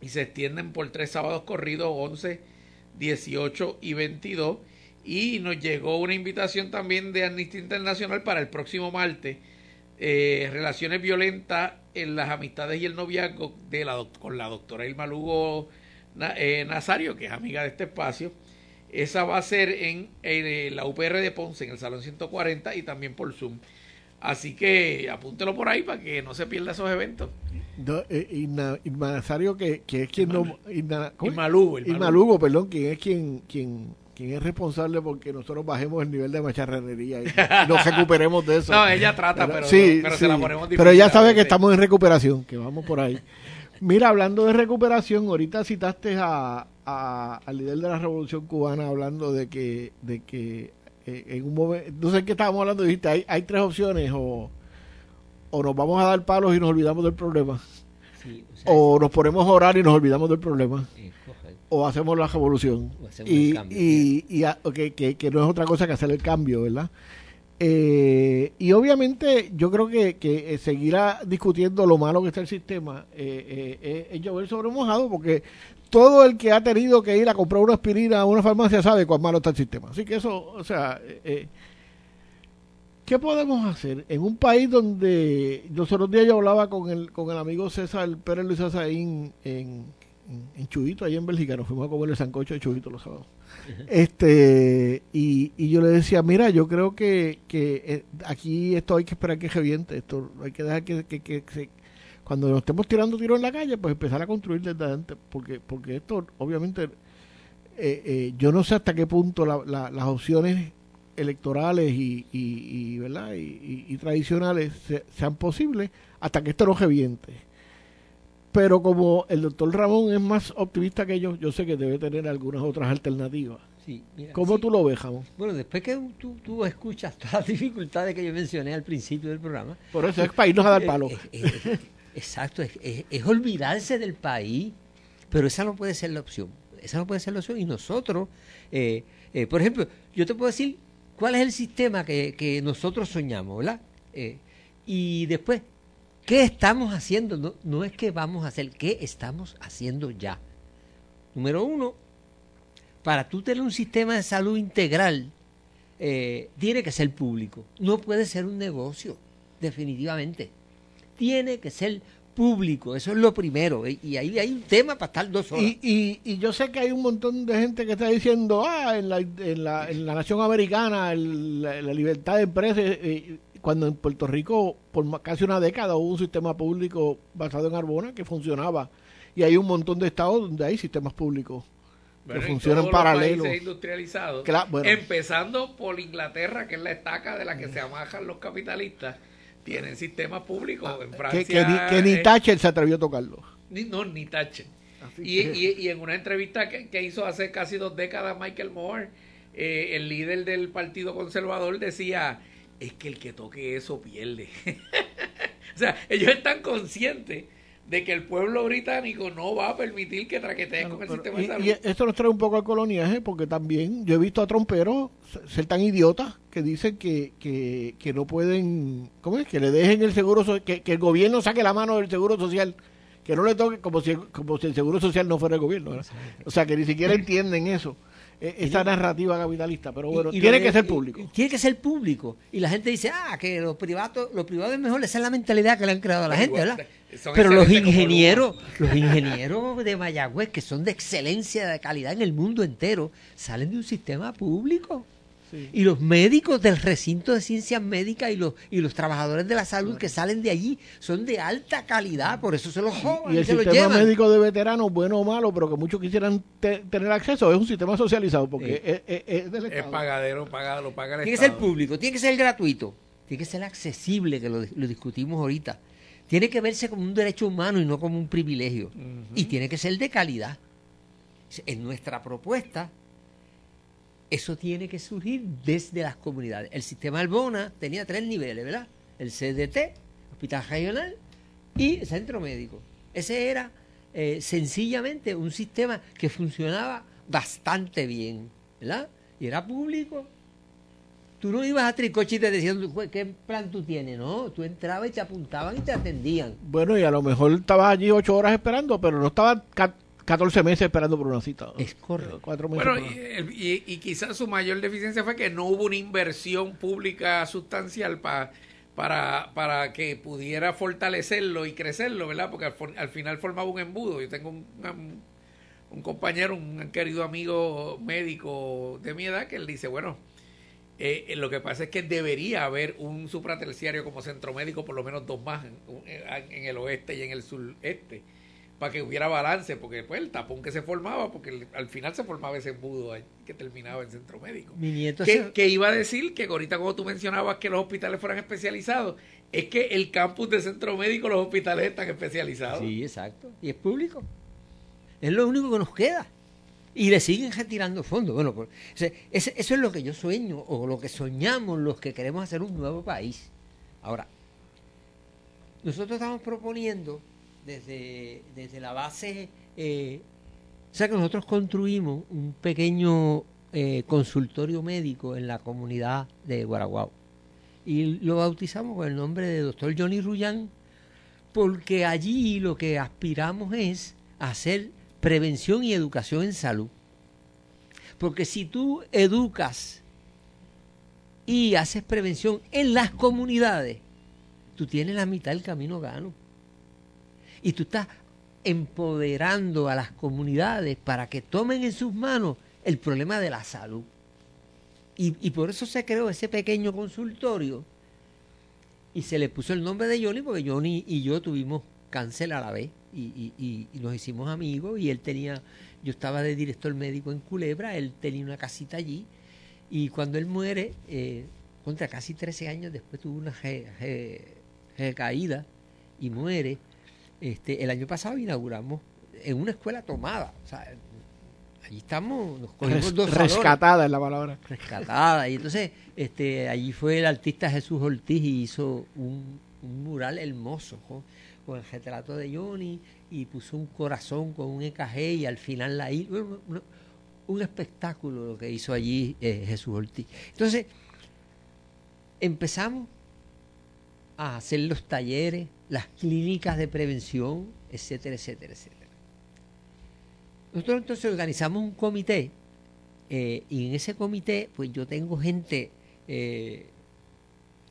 y se extienden por tres sábados corridos, 11, 18 y 22. Y nos llegó una invitación también de Amnistía Internacional para el próximo martes, eh, relaciones violentas en las amistades y el noviazgo de la, con la doctora Irma Lugo eh, Nazario, que es amiga de este espacio. Esa va a ser en, eh, la UPR de Ponce, en el Salón 140 y también por Zoom. Así que apúntelo por ahí para que no se pierda esos eventos. No, eh, que, que es quien no. Irna, ¿cómo es? Irma Lugo, Irma Irma Lugo, perdón, quien es quien, quien, quien es responsable porque nosotros bajemos el nivel de macharrería y, nos recuperemos de eso. No, ella trata, pero, sí, pero sí, se la ponemos pero difícil ya a sabe que estamos en recuperación, que vamos por ahí. Mira, hablando de recuperación, ahorita citaste a, a- al líder de la Revolución Cubana hablando de que, de que eh, en un momento, no sé qué estábamos hablando, dijiste, hay, hay tres opciones, o, o nos vamos a dar palos y nos olvidamos del problema, Sí, o sea, o nos ponemos a orar y nos olvidamos del problema, o hacemos la revolución. O hacemos Y, el cambio. y, y a- que, que- que no es otra cosa que hacer el cambio, ¿verdad? Eh, y obviamente yo creo que, que eh, seguirá discutiendo lo malo que está el sistema eh, eh, eh, es llover sobre mojado porque todo el que ha tenido que ir a comprar una aspirina a una farmacia sabe cuán malo está el sistema. Así que eso, o sea, eh, eh, ¿qué podemos hacer en un país donde los otros días yo hablaba con el, con el amigo César Pérez Luis Azaín en, en, Chubito, ahí en Bélgica, nos fuimos a comer el sancocho de Chubito los sábados. Este, y, y yo le decía, mira, yo creo que, que eh, aquí esto hay que esperar que reviente, esto hay que dejar que, que, que se- cuando nos estemos tirando tiros en la calle, pues empezar a construir desde antes, porque, porque esto obviamente, eh, eh, yo no sé hasta qué punto la- la- las opciones electorales y, y, y, ¿verdad? Y, tradicionales se- sean posibles hasta que esto no reviente. Pero como el doctor Ramón es más optimista que yo, yo sé que debe tener algunas otras alternativas. Sí, mira, ¿Cómo sí. tú lo ves, Ramón? Bueno, después que tú, tú escuchas todas las dificultades que yo mencioné al principio del programa. Por eso es para irnos a dar eh, palo. eh, eh, exacto, es, es- olvidarse del país, pero esa no puede ser la opción. Esa no puede ser la opción. Y nosotros, eh, eh, por ejemplo, yo te puedo decir cuál es el sistema que, que nosotros soñamos, ¿verdad? Eh, y después, ¿qué estamos haciendo? No, no es que vamos a hacer, ¿qué estamos haciendo ya? Número uno, para tú tener un sistema de salud integral, tiene que ser público. No puede ser un negocio, definitivamente. Tiene que ser público, eso es lo primero. Y, y ahí hay un tema para estar dos horas. Y, y, y yo sé que hay un montón de gente que está diciendo, ah, en la, en la, en la nación americana, el- la, la libertad de empresa, eh, cuando en Puerto Rico por casi una década hubo un sistema público basado en Arbona que funcionaba. Y hay un montón de estados donde hay sistemas públicos que funcionan paralelos. industrializados, Cla- bueno. empezando por Inglaterra, que es la estaca de la que se amajan los capitalistas, tienen sistemas públicos. en Francia, Que, que ni, que ni eh, Thatcher se atrevió a tocarlo. ni- no, ni Thatcher. Y, y- y en una entrevista que, que hizo hace casi dos décadas Michael Moore, eh, el líder del Partido Conservador decía, es que el que toque eso pierde. o sea, ellos están conscientes de que el pueblo británico no va a permitir que traqueteen con el Pero- sistema de salud. y, y esto nos trae un poco al coloniaje, porque también yo he visto a tromperos ser tan idiotas que dicen que, que, que no pueden, ¿cómo es? Que le dejen el seguro, que, que el gobierno saque la mano del seguro social, que no le toque como si, como si el seguro social no fuera el gobierno. ¿verdad? O sea, que ni siquiera entienden eso, eh, esa narrativa capitalista. Pero bueno, Y- y tiene que ser público. y Tiene que ser público. Y la gente dice, ah, que los privados, los privados es mejor. Esa es la mentalidad que le han creado a la Pero gente, igual, ¿verdad? Pero los ingenieros, los ingenieros de Mayagüez, que son de excelencia, de calidad en el mundo entero, salen de un sistema público. Y los médicos del recinto de ciencias médicas y los, y los trabajadores de la salud que salen de allí son de alta calidad, por eso se los jodan Y y, el se los sistema llevan. médico de veteranos, bueno o malo, pero que muchos quisieran te- tener acceso, es un sistema socializado, porque Sí. es, es- es del Es pagadero, pagado, lo paga el Tiene que ser público, tiene que ser gratuito, tiene que ser accesible, que lo, lo discutimos ahorita. tiene que verse como un derecho humano y no como un privilegio. Y tiene que ser de calidad. En nuestra propuesta, eso tiene que surgir desde las comunidades. El sistema Albona tenía tres niveles, ¿verdad? El CDT, Hospital Regional y Centro Médico. Ese era eh, sencillamente un sistema que funcionaba bastante bien, ¿verdad? Y era público. Tú no ibas a Tricoche y te decían qué plan tú tienes, ¿no? Tú entrabas y te apuntaban y te atendían. Bueno, y a lo mejor estabas allí ocho horas esperando, pero no estabas 14 meses esperando por una cita. Es correcto. Cuatro meses Bueno, y, y- y quizás su mayor deficiencia fue que no hubo una inversión pública sustancial pa- para, para que pudiera fortalecerlo y crecerlo, ¿verdad? Porque al, final formaba un embudo. Yo tengo un, un- un compañero, un querido amigo médico de mi edad, que él dice, bueno, eh, eh, lo que pasa es que debería haber un supraterciario como centro médico, por lo menos dos más, en, en el oeste y en el sureste, para que hubiera balance, porque pues el tapón que se formaba, porque el- al final se formaba ese embudo que terminaba en centro médico. Mi nieto Que, se- que iba a decir que ahorita cuando tú mencionabas que los hospitales fueran especializados, es que el campus de centro médico, los hospitales están especializados. Sí, exacto. Y es público. Es lo único que nos queda. Y le siguen retirando fondos. Bueno, pues, eso es lo que yo sueño, o lo que soñamos los que queremos hacer un nuevo país. Ahora, nosotros estamos proponiendo desde, desde la base, eh, o sea que nosotros construimos un pequeño eh, consultorio médico en la comunidad de Guaraguao. Y lo bautizamos con el nombre de doctor Johnny Rullán, porque allí lo que aspiramos es hacer prevención y educación en salud. Porque si tú educas y haces prevención en las comunidades, tú tienes la mitad del camino gano. Y tú estás empoderando a las comunidades para que tomen en sus manos el problema de la salud. Y, y por eso se creó ese pequeño consultorio y se le puso el nombre de Johnny porque Johnny y yo tuvimos cáncer a la vez y, y- y- nos hicimos amigos y él tenía, yo estaba de director médico en Culebra, él tenía una casita allí y cuando él muere, eh, contra casi 13 años después tuvo una re- re- recaída y muere, este, el año pasado inauguramos en una escuela tomada, o sea, allí estamos, nos cogimos Res- dos rescatada es la palabra. rescatada. Y entonces, este, allí fue el artista Jesús Ortiz y hizo un, un mural hermoso ¿no? con el retrato de Johnny y puso un corazón con un EKG y al final la I- bueno, un, un espectáculo lo que hizo allí eh, Jesús Ortiz. Entonces, empezamos a hacer los talleres, las clínicas de prevención, etcétera, etcétera, etcétera. Nosotros entonces organizamos un comité eh, y en ese comité, pues yo tengo gente eh,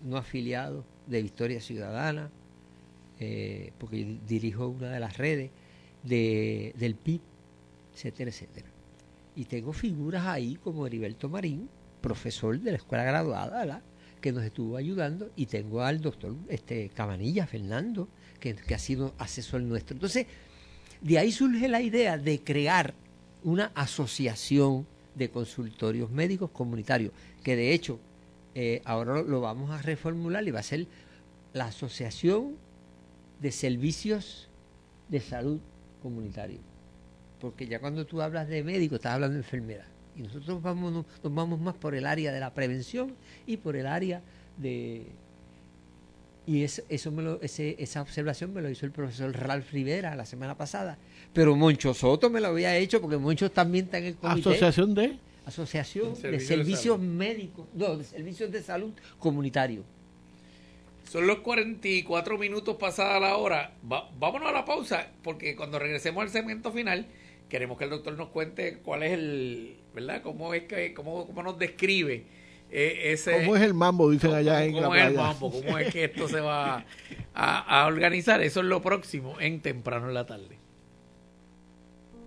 no afiliados de Victoria Ciudadana, eh, porque dirijo una de las redes de, del PIB, etcétera, etcétera. Y tengo figuras ahí como Heriberto Marín, profesor de la escuela graduada, ¿verdad? Que nos estuvo ayudando, y tengo al doctor este, Cabanilla Fernando, que, que ha sido asesor nuestro. Entonces, de ahí surge la idea de crear una asociación de consultorios médicos comunitarios, que de hecho eh, ahora lo, vamos a reformular y va a ser la Asociación de Servicios de Salud Comunitario. Porque ya cuando tú hablas de médico, estás hablando de enfermedad. Y nosotros vamos, nos, vamos más por el área de la prevención y por el área de... Y eso, eso me lo, ese, esa observación me lo hizo el profesor Ralph Rivera la semana pasada. Pero Moncho Soto me lo había hecho porque Moncho también está en el comité. Asociación de Asociación de Servicios de Servicios Salud. Médicos, no, de Servicios de Salud Comunitario. Son los 44 minutos pasada la hora. Va- vámonos a la pausa, porque cuando regresemos al segmento final, queremos que el doctor nos cuente cuál es el, ¿verdad? Cómo es que, cómo, cómo nos describe eh, ese... ¿Cómo es el mambo? Dicen allá en la ¿Cómo es el mambo? ¿Cómo es que esto se va a, a organizar? Eso es lo próximo en temprano en la tarde.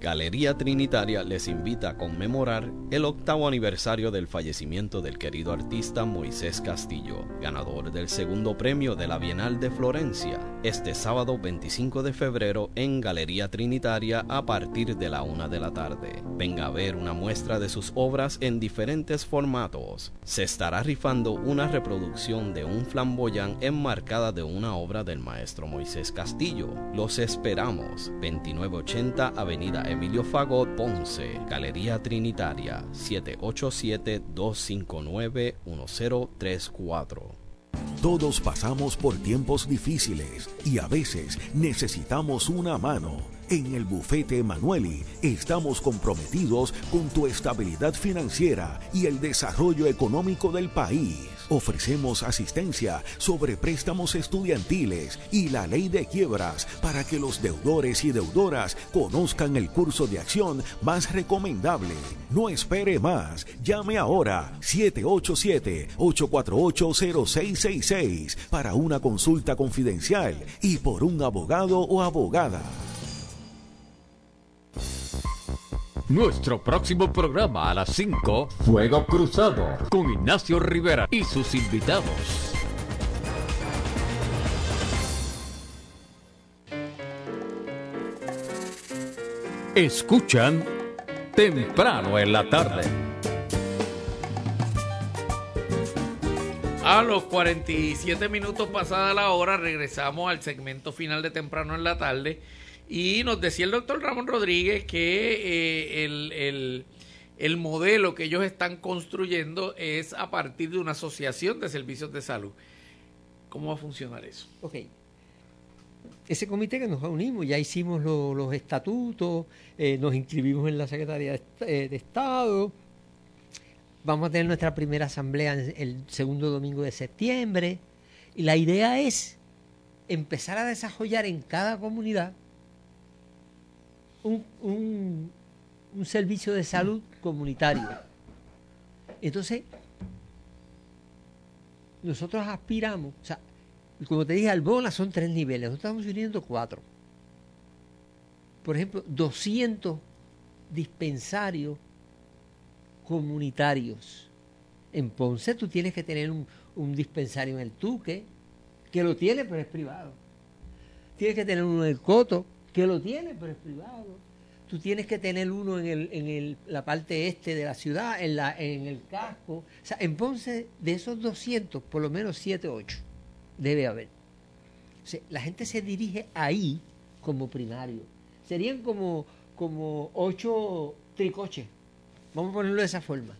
Galería Trinitaria les invita a conmemorar el octavo aniversario del fallecimiento del querido artista Moisés Castillo, ganador del segundo premio de la Bienal de Florencia, este sábado 25 de febrero en Galería Trinitaria a partir de la una de la tarde. Venga a ver una muestra de sus obras en diferentes formatos. Se estará rifando una reproducción de un flamboyán enmarcada de una obra del maestro Moisés Castillo. Los esperamos. 2980 Avenida Emilio Fagot Ponce, Galería Trinitaria, 787-259-1034. Todos pasamos por tiempos difíciles y a veces necesitamos una mano. En el bufete Manueli estamos comprometidos con tu estabilidad financiera y el desarrollo económico del país. Ofrecemos asistencia sobre préstamos estudiantiles y la ley de quiebras para que los deudores y deudoras conozcan el curso de acción más recomendable. No espere más. Llame ahora 787-848-0666 para una consulta confidencial y por un abogado o abogada. Nuestro próximo programa a las 5, Fuego Cruzado, con Ignacio Rivera y sus invitados. Escuchan temprano en la tarde. A los 47 minutos pasada la hora regresamos al segmento final de temprano en la tarde y nos decía el doctor Ramón Rodríguez que eh, el, el, el modelo que ellos están construyendo es a partir de una asociación de servicios de salud. ¿Cómo va a funcionar eso? Ok. Ese comité que nos reunimos, ya hicimos lo- los estatutos, eh, nos inscribimos en la Secretaría de, eh, de Estado, vamos a tener nuestra primera asamblea el segundo domingo de septiembre, y la idea es empezar a desarrollar en cada comunidad un, un- servicio de salud comunitario. Entonces, nosotros aspiramos, o sea, como te dije, Albona son tres niveles, nosotros estamos uniendo cuatro. Por ejemplo, 200 dispensarios comunitarios. En Ponce tú tienes que tener un, un dispensario en el Tuque, que lo tiene pero es privado. Tienes que tener uno en el Coto, que lo tiene pero es privado. Tú tienes que tener uno en, el, en el- la parte este de la ciudad, en, la, en el casco. O sea, en Ponce, de esos 200, por lo menos 7, 8 debe haber. O sea, la gente se dirige ahí como primario. Serían como, como 8 tricoches. Vamos a ponerlo de esa forma.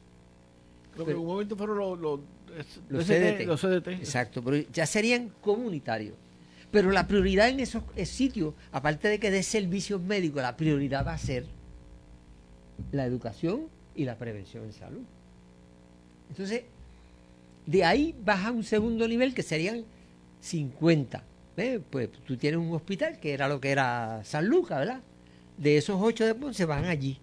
Creo que en un momento fueron los, los, Los CDT. los CDT. Exacto, pero ya serían comunitarios. Pero la prioridad en esos eh, sitios, aparte de que dé servicios médicos, la prioridad va a ser la educación y la prevención en salud. Entonces, de ahí baja un segundo nivel que serían 50. ¿Ves? Pues tú tienes un hospital que era lo que era San Lucas, ¿verdad? De esos ocho de Ponce van allí.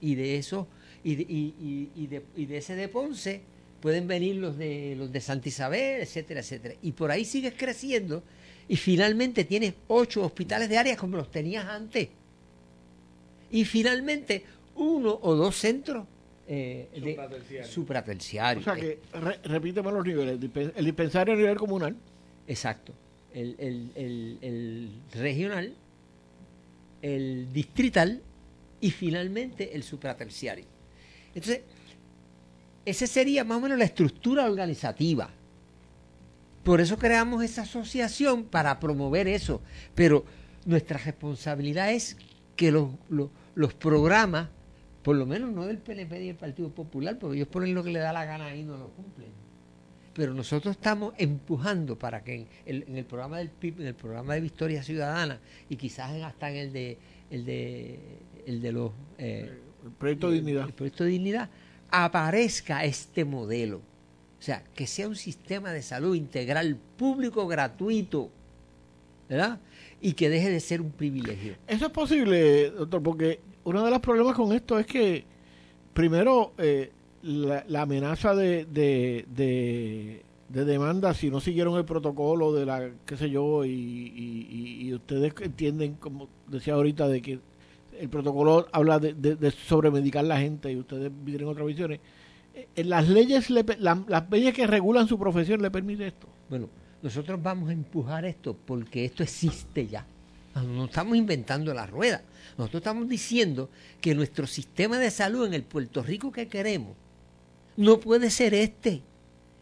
Y de esos, y de, y, y- y de, y de ese de Ponce pueden venir los de los de Santa Isabel, etcétera, etcétera. Y por ahí sigues creciendo y finalmente tienes ocho hospitales de área como los tenías antes. Y finalmente uno o dos centros eh, de Supraterciarios. O sea que, re- repíteme los niveles. El dispensario a nivel comunal, Exacto. El, el- el- el regional, el distrital y finalmente el supraterciario. Entonces, esa sería más o menos la estructura organizativa. Por eso creamos esa asociación para promover eso. Pero nuestra responsabilidad es que los, los, los programas, por lo menos no del PNP ni del Partido Popular, porque ellos ponen lo que le da la gana y no lo cumplen pero nosotros estamos empujando para que en el, en el programa del PIB, en el programa de Victoria Ciudadana y quizás hasta en el de el de el de los eh, el proyecto de dignidad. el proyecto de dignidad aparezca este modelo, o sea, que sea un sistema de salud integral público gratuito, ¿verdad? Y que deje de ser un privilegio. Eso es posible, doctor, porque uno de los problemas con esto es que, primero, eh, la, la amenaza de, de, de, de demanda, si no siguieron el protocolo de la, qué sé yo, y, y, y- y ustedes entienden, como decía ahorita, de que el protocolo habla de, sobremedicar la gente y ustedes tienen otras visiones. Eh, En las leyes, le las leyes que regulan su profesión le permite esto. Bueno, nosotros vamos a empujar esto porque esto existe ya. No estamos inventando la rueda. Nosotros estamos diciendo que nuestro sistema de salud en el Puerto Rico que queremos no puede ser este.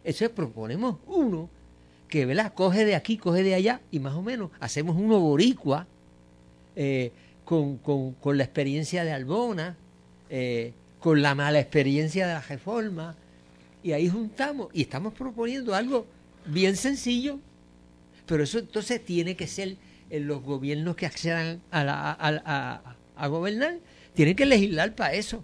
Eso es, proponemos uno que ¿verdad? coge de aquí, coge de allá y más o menos hacemos uno boricua eh, con, con- con la experiencia de Albona, eh, con la mala experiencia de la reforma y ahí juntamos y estamos proponiendo algo bien sencillo, pero eso entonces tiene que ser en los gobiernos que accedan a, la- a- a- a gobernar, tienen que legislar para eso.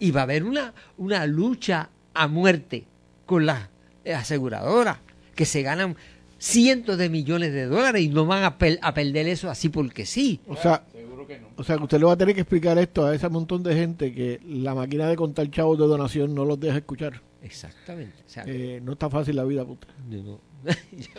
Y va a haber una, una lucha a muerte con las eh, aseguradoras que se ganan cientos de millones de dólares y no van a, a perder eso así porque sí. O sea, o sea, que usted le va a tener que explicar esto a ese montón de gente que la máquina de contar chavos de donación no los deja escuchar. Exactamente. O sea, Eh, no está fácil la vida, puta. Yo no- yo-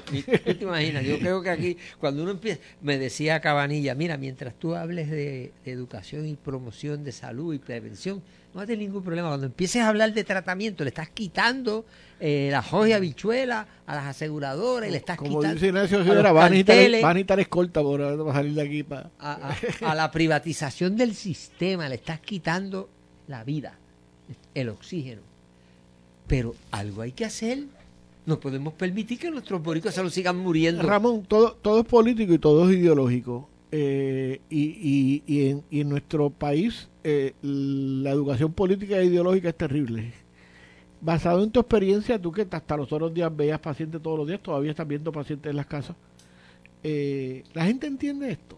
tú te imaginas, yo creo que aquí, cuando uno empieza, me decía Cabanilla, mira, mientras tú hables de, de educación y promoción de salud y prevención, no vas a tener ningún problema. Cuando empieces a hablar de tratamiento, le estás quitando eh, la joya bichuela a las aseguradoras y le estás Como quitando dice Ignacio a los Rivera, va a necesitar, carteles, va a necesitar escolta por para salir de aquí. Para... a, a- a la privatización del sistema, le estás quitando la vida, el oxígeno. Pero algo hay que hacer. No podemos permitir que nuestros boricos se lo sigan muriendo. Ramón, todo, todo es político y todo es ideológico. Eh, y, y, y, en, y en nuestro país eh, la educación política e ideológica es terrible. Basado en tu experiencia, tú que hasta los otros días veías pacientes todos los días, todavía estás viendo pacientes en las casas. Eh, la gente entiende esto.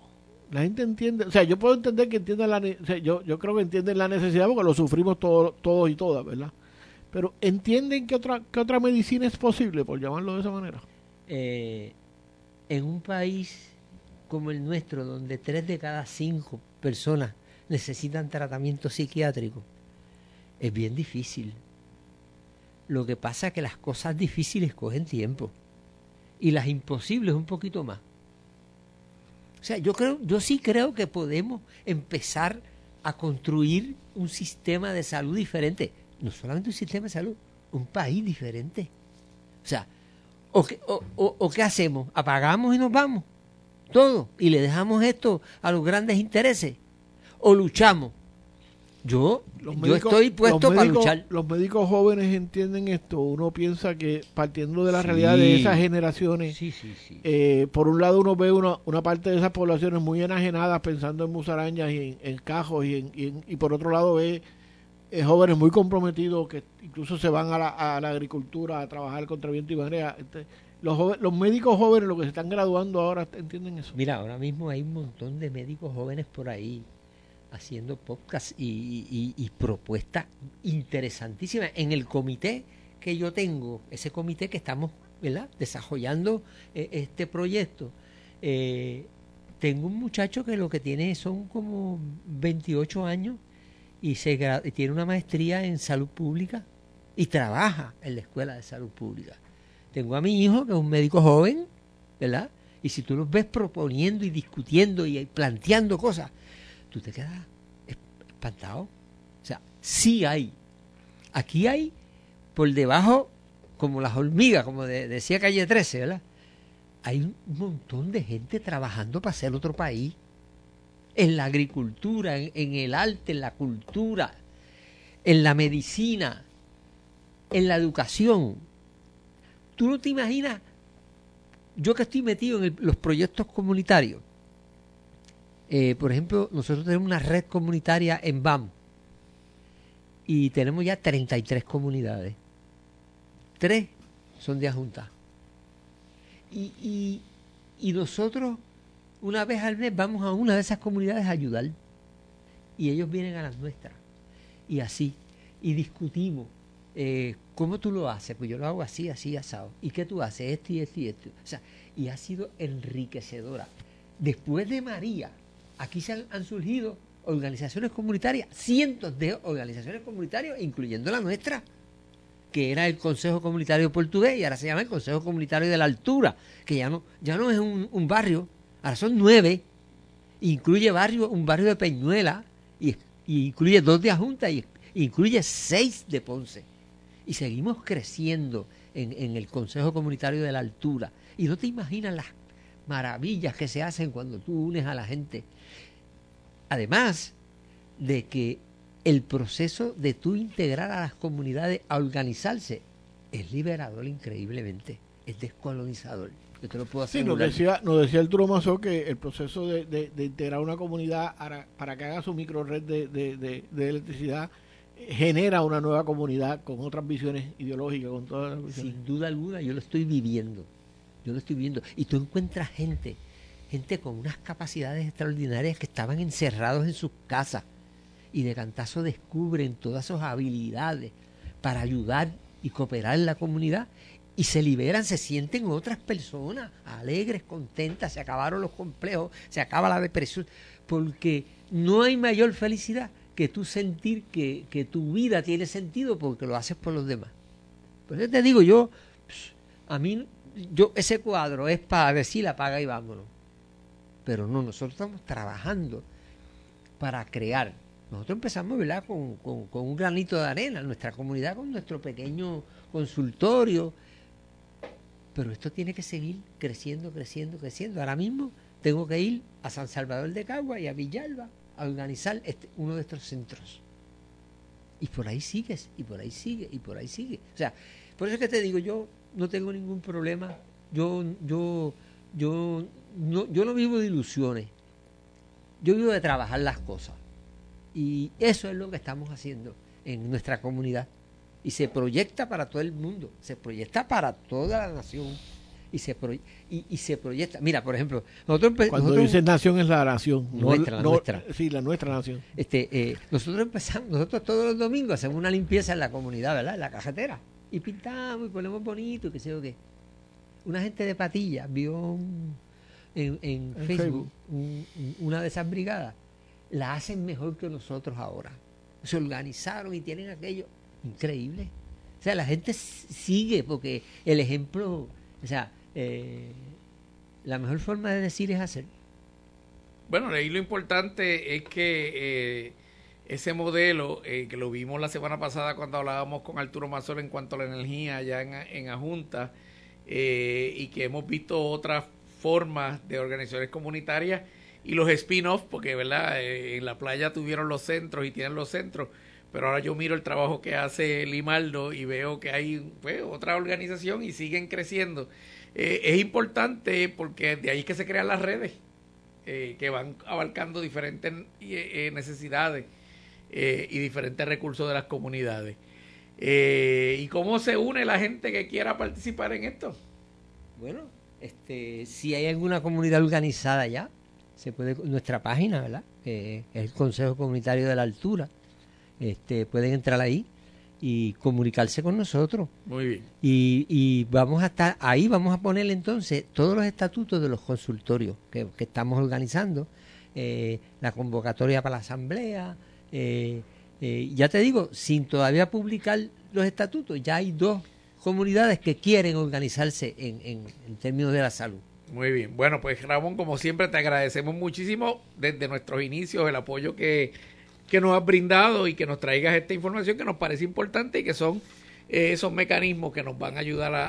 La gente entiende, o sea, yo puedo entender que entiendan la, yo, yo creo que entienden la necesidad porque lo sufrimos todos todos y todas, ¿verdad? Pero entienden que otra, que otra medicina es posible, por llamarlo de esa manera. Eh, en un país como el nuestro, donde tres de cada cinco personas necesitan tratamiento psiquiátrico, es bien difícil. Lo que pasa es que las cosas difíciles cogen tiempo y las imposibles un poquito más. O sea, yo creo, yo sí creo que podemos empezar a construir un sistema de salud diferente. No solamente un sistema de salud, un país diferente. O sea, ¿o qué, o, o- o qué hacemos? ¿Apagamos y nos vamos? Todo. Y le dejamos esto a los grandes intereses. ¿O luchamos? Yo, Los yo médicos- estoy puesto para luchar. Los médicos jóvenes entienden esto. Uno piensa que partiendo de la realidad de esas generaciones, Sí, sí, sí. eh, por un lado uno ve una, una parte de esas poblaciones muy enajenadas pensando en musarañas y en, en cajos y, en- y en- y por otro lado ve eh, jóvenes muy comprometidos que incluso se van a la, a la agricultura a trabajar contra viento y marea. Este, los, joven- los médicos jóvenes, los que se están graduando ahora, entienden eso. Mira, ahora mismo hay un montón de médicos jóvenes por ahí haciendo podcasts y, propuestas interesantísimas. En el comité que yo tengo, ese comité que estamos desarrollando eh, este proyecto, eh, tengo un muchacho que lo que tiene son como 28 años y se tiene una maestría en salud pública y trabaja en la escuela de salud pública. Tengo a mi hijo que es un médico joven. Y si tú los ves proponiendo y discutiendo y planteando cosas, tú te quedas es- espantado. O sea, sí hay. Aquí hay por debajo, como las hormigas, como de- decía Calle 13, ¿verdad? Hay un montón de gente trabajando para hacer otro país. En la agricultura, en, el arte, en la cultura, en la medicina, en la educación. Tú no te imaginas yo que estoy metido en los proyectos comunitarios, eh, por ejemplo, nosotros tenemos una red comunitaria en BAM y tenemos ya 33 comunidades. Tres son de Junta. Y, y, y nosotros, una vez al mes, vamos a una de esas comunidades a ayudar. Y ellos vienen a las nuestras. Y así. Y discutimos. eh, ¿Cómo tú lo haces? Pues yo lo hago así, así, asado. ¿Y qué tú haces? Esto y esto y esto. O sea, y ha sido enriquecedora. Después de María, aquí se han, surgido organizaciones comunitarias, cientos de organizaciones comunitarias, incluyendo la nuestra, que era el Consejo Comunitario Portugués y ahora se llama el Consejo Comunitario de la Altura, que ya no, ya no es un, barrio, ahora son nueve. incluye barrio, un barrio de Peñuela, y, incluye dos de Ajunta, y incluye seis de Ponce. Y seguimos creciendo en, en el Consejo Comunitario de la Altura. Y no te imaginas las maravillas que se hacen cuando tú unes a la gente. Además de que el proceso de tú integrar a las comunidades a organizarse es liberador increíblemente, es descolonizador. Yo te lo puedo Sí, nos decía, nos decía el Mazó que el proceso de, de- de integrar una comunidad para, para que haga su microred de, de, electricidad eh, genera una nueva comunidad con otras visiones ideológicas, con todas las visiones. Sin duda alguna, yo lo estoy viviendo. Yo lo estoy viviendo. Y tú encuentras gente, gente con unas capacidades extraordinarias que estaban encerrados en sus casas y de cantazo descubren todas sus habilidades para ayudar y cooperar en la comunidad y se liberan, se sienten otras personas alegres, contentas, se acabaron los complejos, se acaba la depresión, porque no hay mayor felicidad que tú sentir que, que tu vida tiene sentido porque lo haces por los demás. Por eso te digo, yo, a mí, yo, ese cuadro es para decir apaga y vámonos. Pero no, nosotros estamos trabajando para crear. Nosotros empezamos, ¿verdad?, con, con- un granito de arena, nuestra comunidad con nuestro pequeño consultorio. Pero esto tiene que seguir creciendo, creciendo, creciendo. Ahora mismo tengo que ir a San Salvador de Cagua y a Villalba a organizar este- uno de estos centros. Y por ahí sigues, y por ahí sigue, y por ahí sigue. O sea, por eso es que te digo, yo no tengo ningún problema. Yo, yo, yo, no, yo no vivo de ilusiones. Yo vivo de trabajar las cosas. Y eso es lo que estamos haciendo en nuestra comunidad. Y se proyecta para todo el mundo, se proyecta para toda la nación. Y se, proy- y, y se proyecta. Mira, por ejemplo, nosotros, Cuando nosotros- dices nación es la nación. no- Nuestra, la nuestra. Sí, la nuestra nación. este, eh, nosotros empezamos, nosotros todos los domingos hacemos una limpieza en la comunidad, ¿verdad? En la cajetera. Y pintamos y ponemos bonito y qué sé yo qué. Una gente de patilla vio un- en, en En Facebook, Facebook. un- un- una de esas brigadas. La hacen mejor que nosotros ahora. Se organizaron y tienen aquello increíble. O sea, la gente sigue porque el ejemplo, o sea, eh, la mejor forma de decir es hacer. Bueno, ahí lo importante es que eh, ese modelo, eh, que lo vimos la semana pasada cuando hablábamos con Arturo Mazor en cuanto a la energía allá en, en Ajunta, eh, y que hemos visto otras formas de organizaciones comunitarias y los spin-off, porque verdad Eh, en la playa tuvieron los centros y tienen los centros, pero ahora yo miro el trabajo que hace Limaldo y veo que hay pues, otra organización y siguen creciendo. Eh, es importante porque de ahí es que se crean las redes eh, que van abarcando diferentes eh, necesidades y diferentes recursos de las comunidades. ¿Y cómo se une la gente que quiera participar en esto? Bueno, este, si hay alguna comunidad organizada ya, se puede nuestra página, ¿verdad? Que es el Consejo Comunitario de la Altura. Este, pueden entrar ahí y comunicarse con nosotros. Muy bien. Y, y vamos a estar ahí, vamos a poner entonces todos los estatutos de los consultorios que, que estamos organizando, eh, la convocatoria para la asamblea. eh, eh, ya te digo, sin todavía publicar los estatutos, ya hay dos comunidades que quieren organizarse en, en, en términos de la salud. Muy bien. Bueno, pues Ramón, como siempre, te agradecemos muchísimo desde nuestros inicios el apoyo que, que nos has brindado y que nos traigas esta información que nos parece importante y que son eh, esos mecanismos que nos van a ayudar a,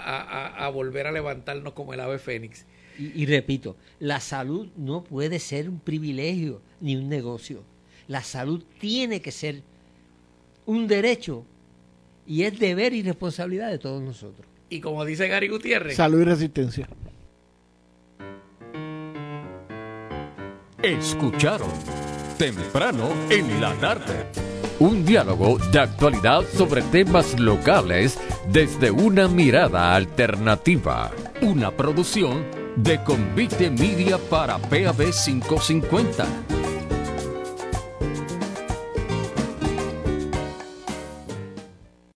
a- volver a levantarnos como el ave fénix. Y, y repito, la salud no puede ser un privilegio ni un negocio. La salud tiene que ser un derecho y es deber y responsabilidad de todos nosotros. Y como dice Gary Gutiérrez, Salud y resistencia. Escucharon temprano en la tarde. Un diálogo de actualidad sobre temas locales desde una mirada alternativa. Una producción de Convite Media para PAB 550.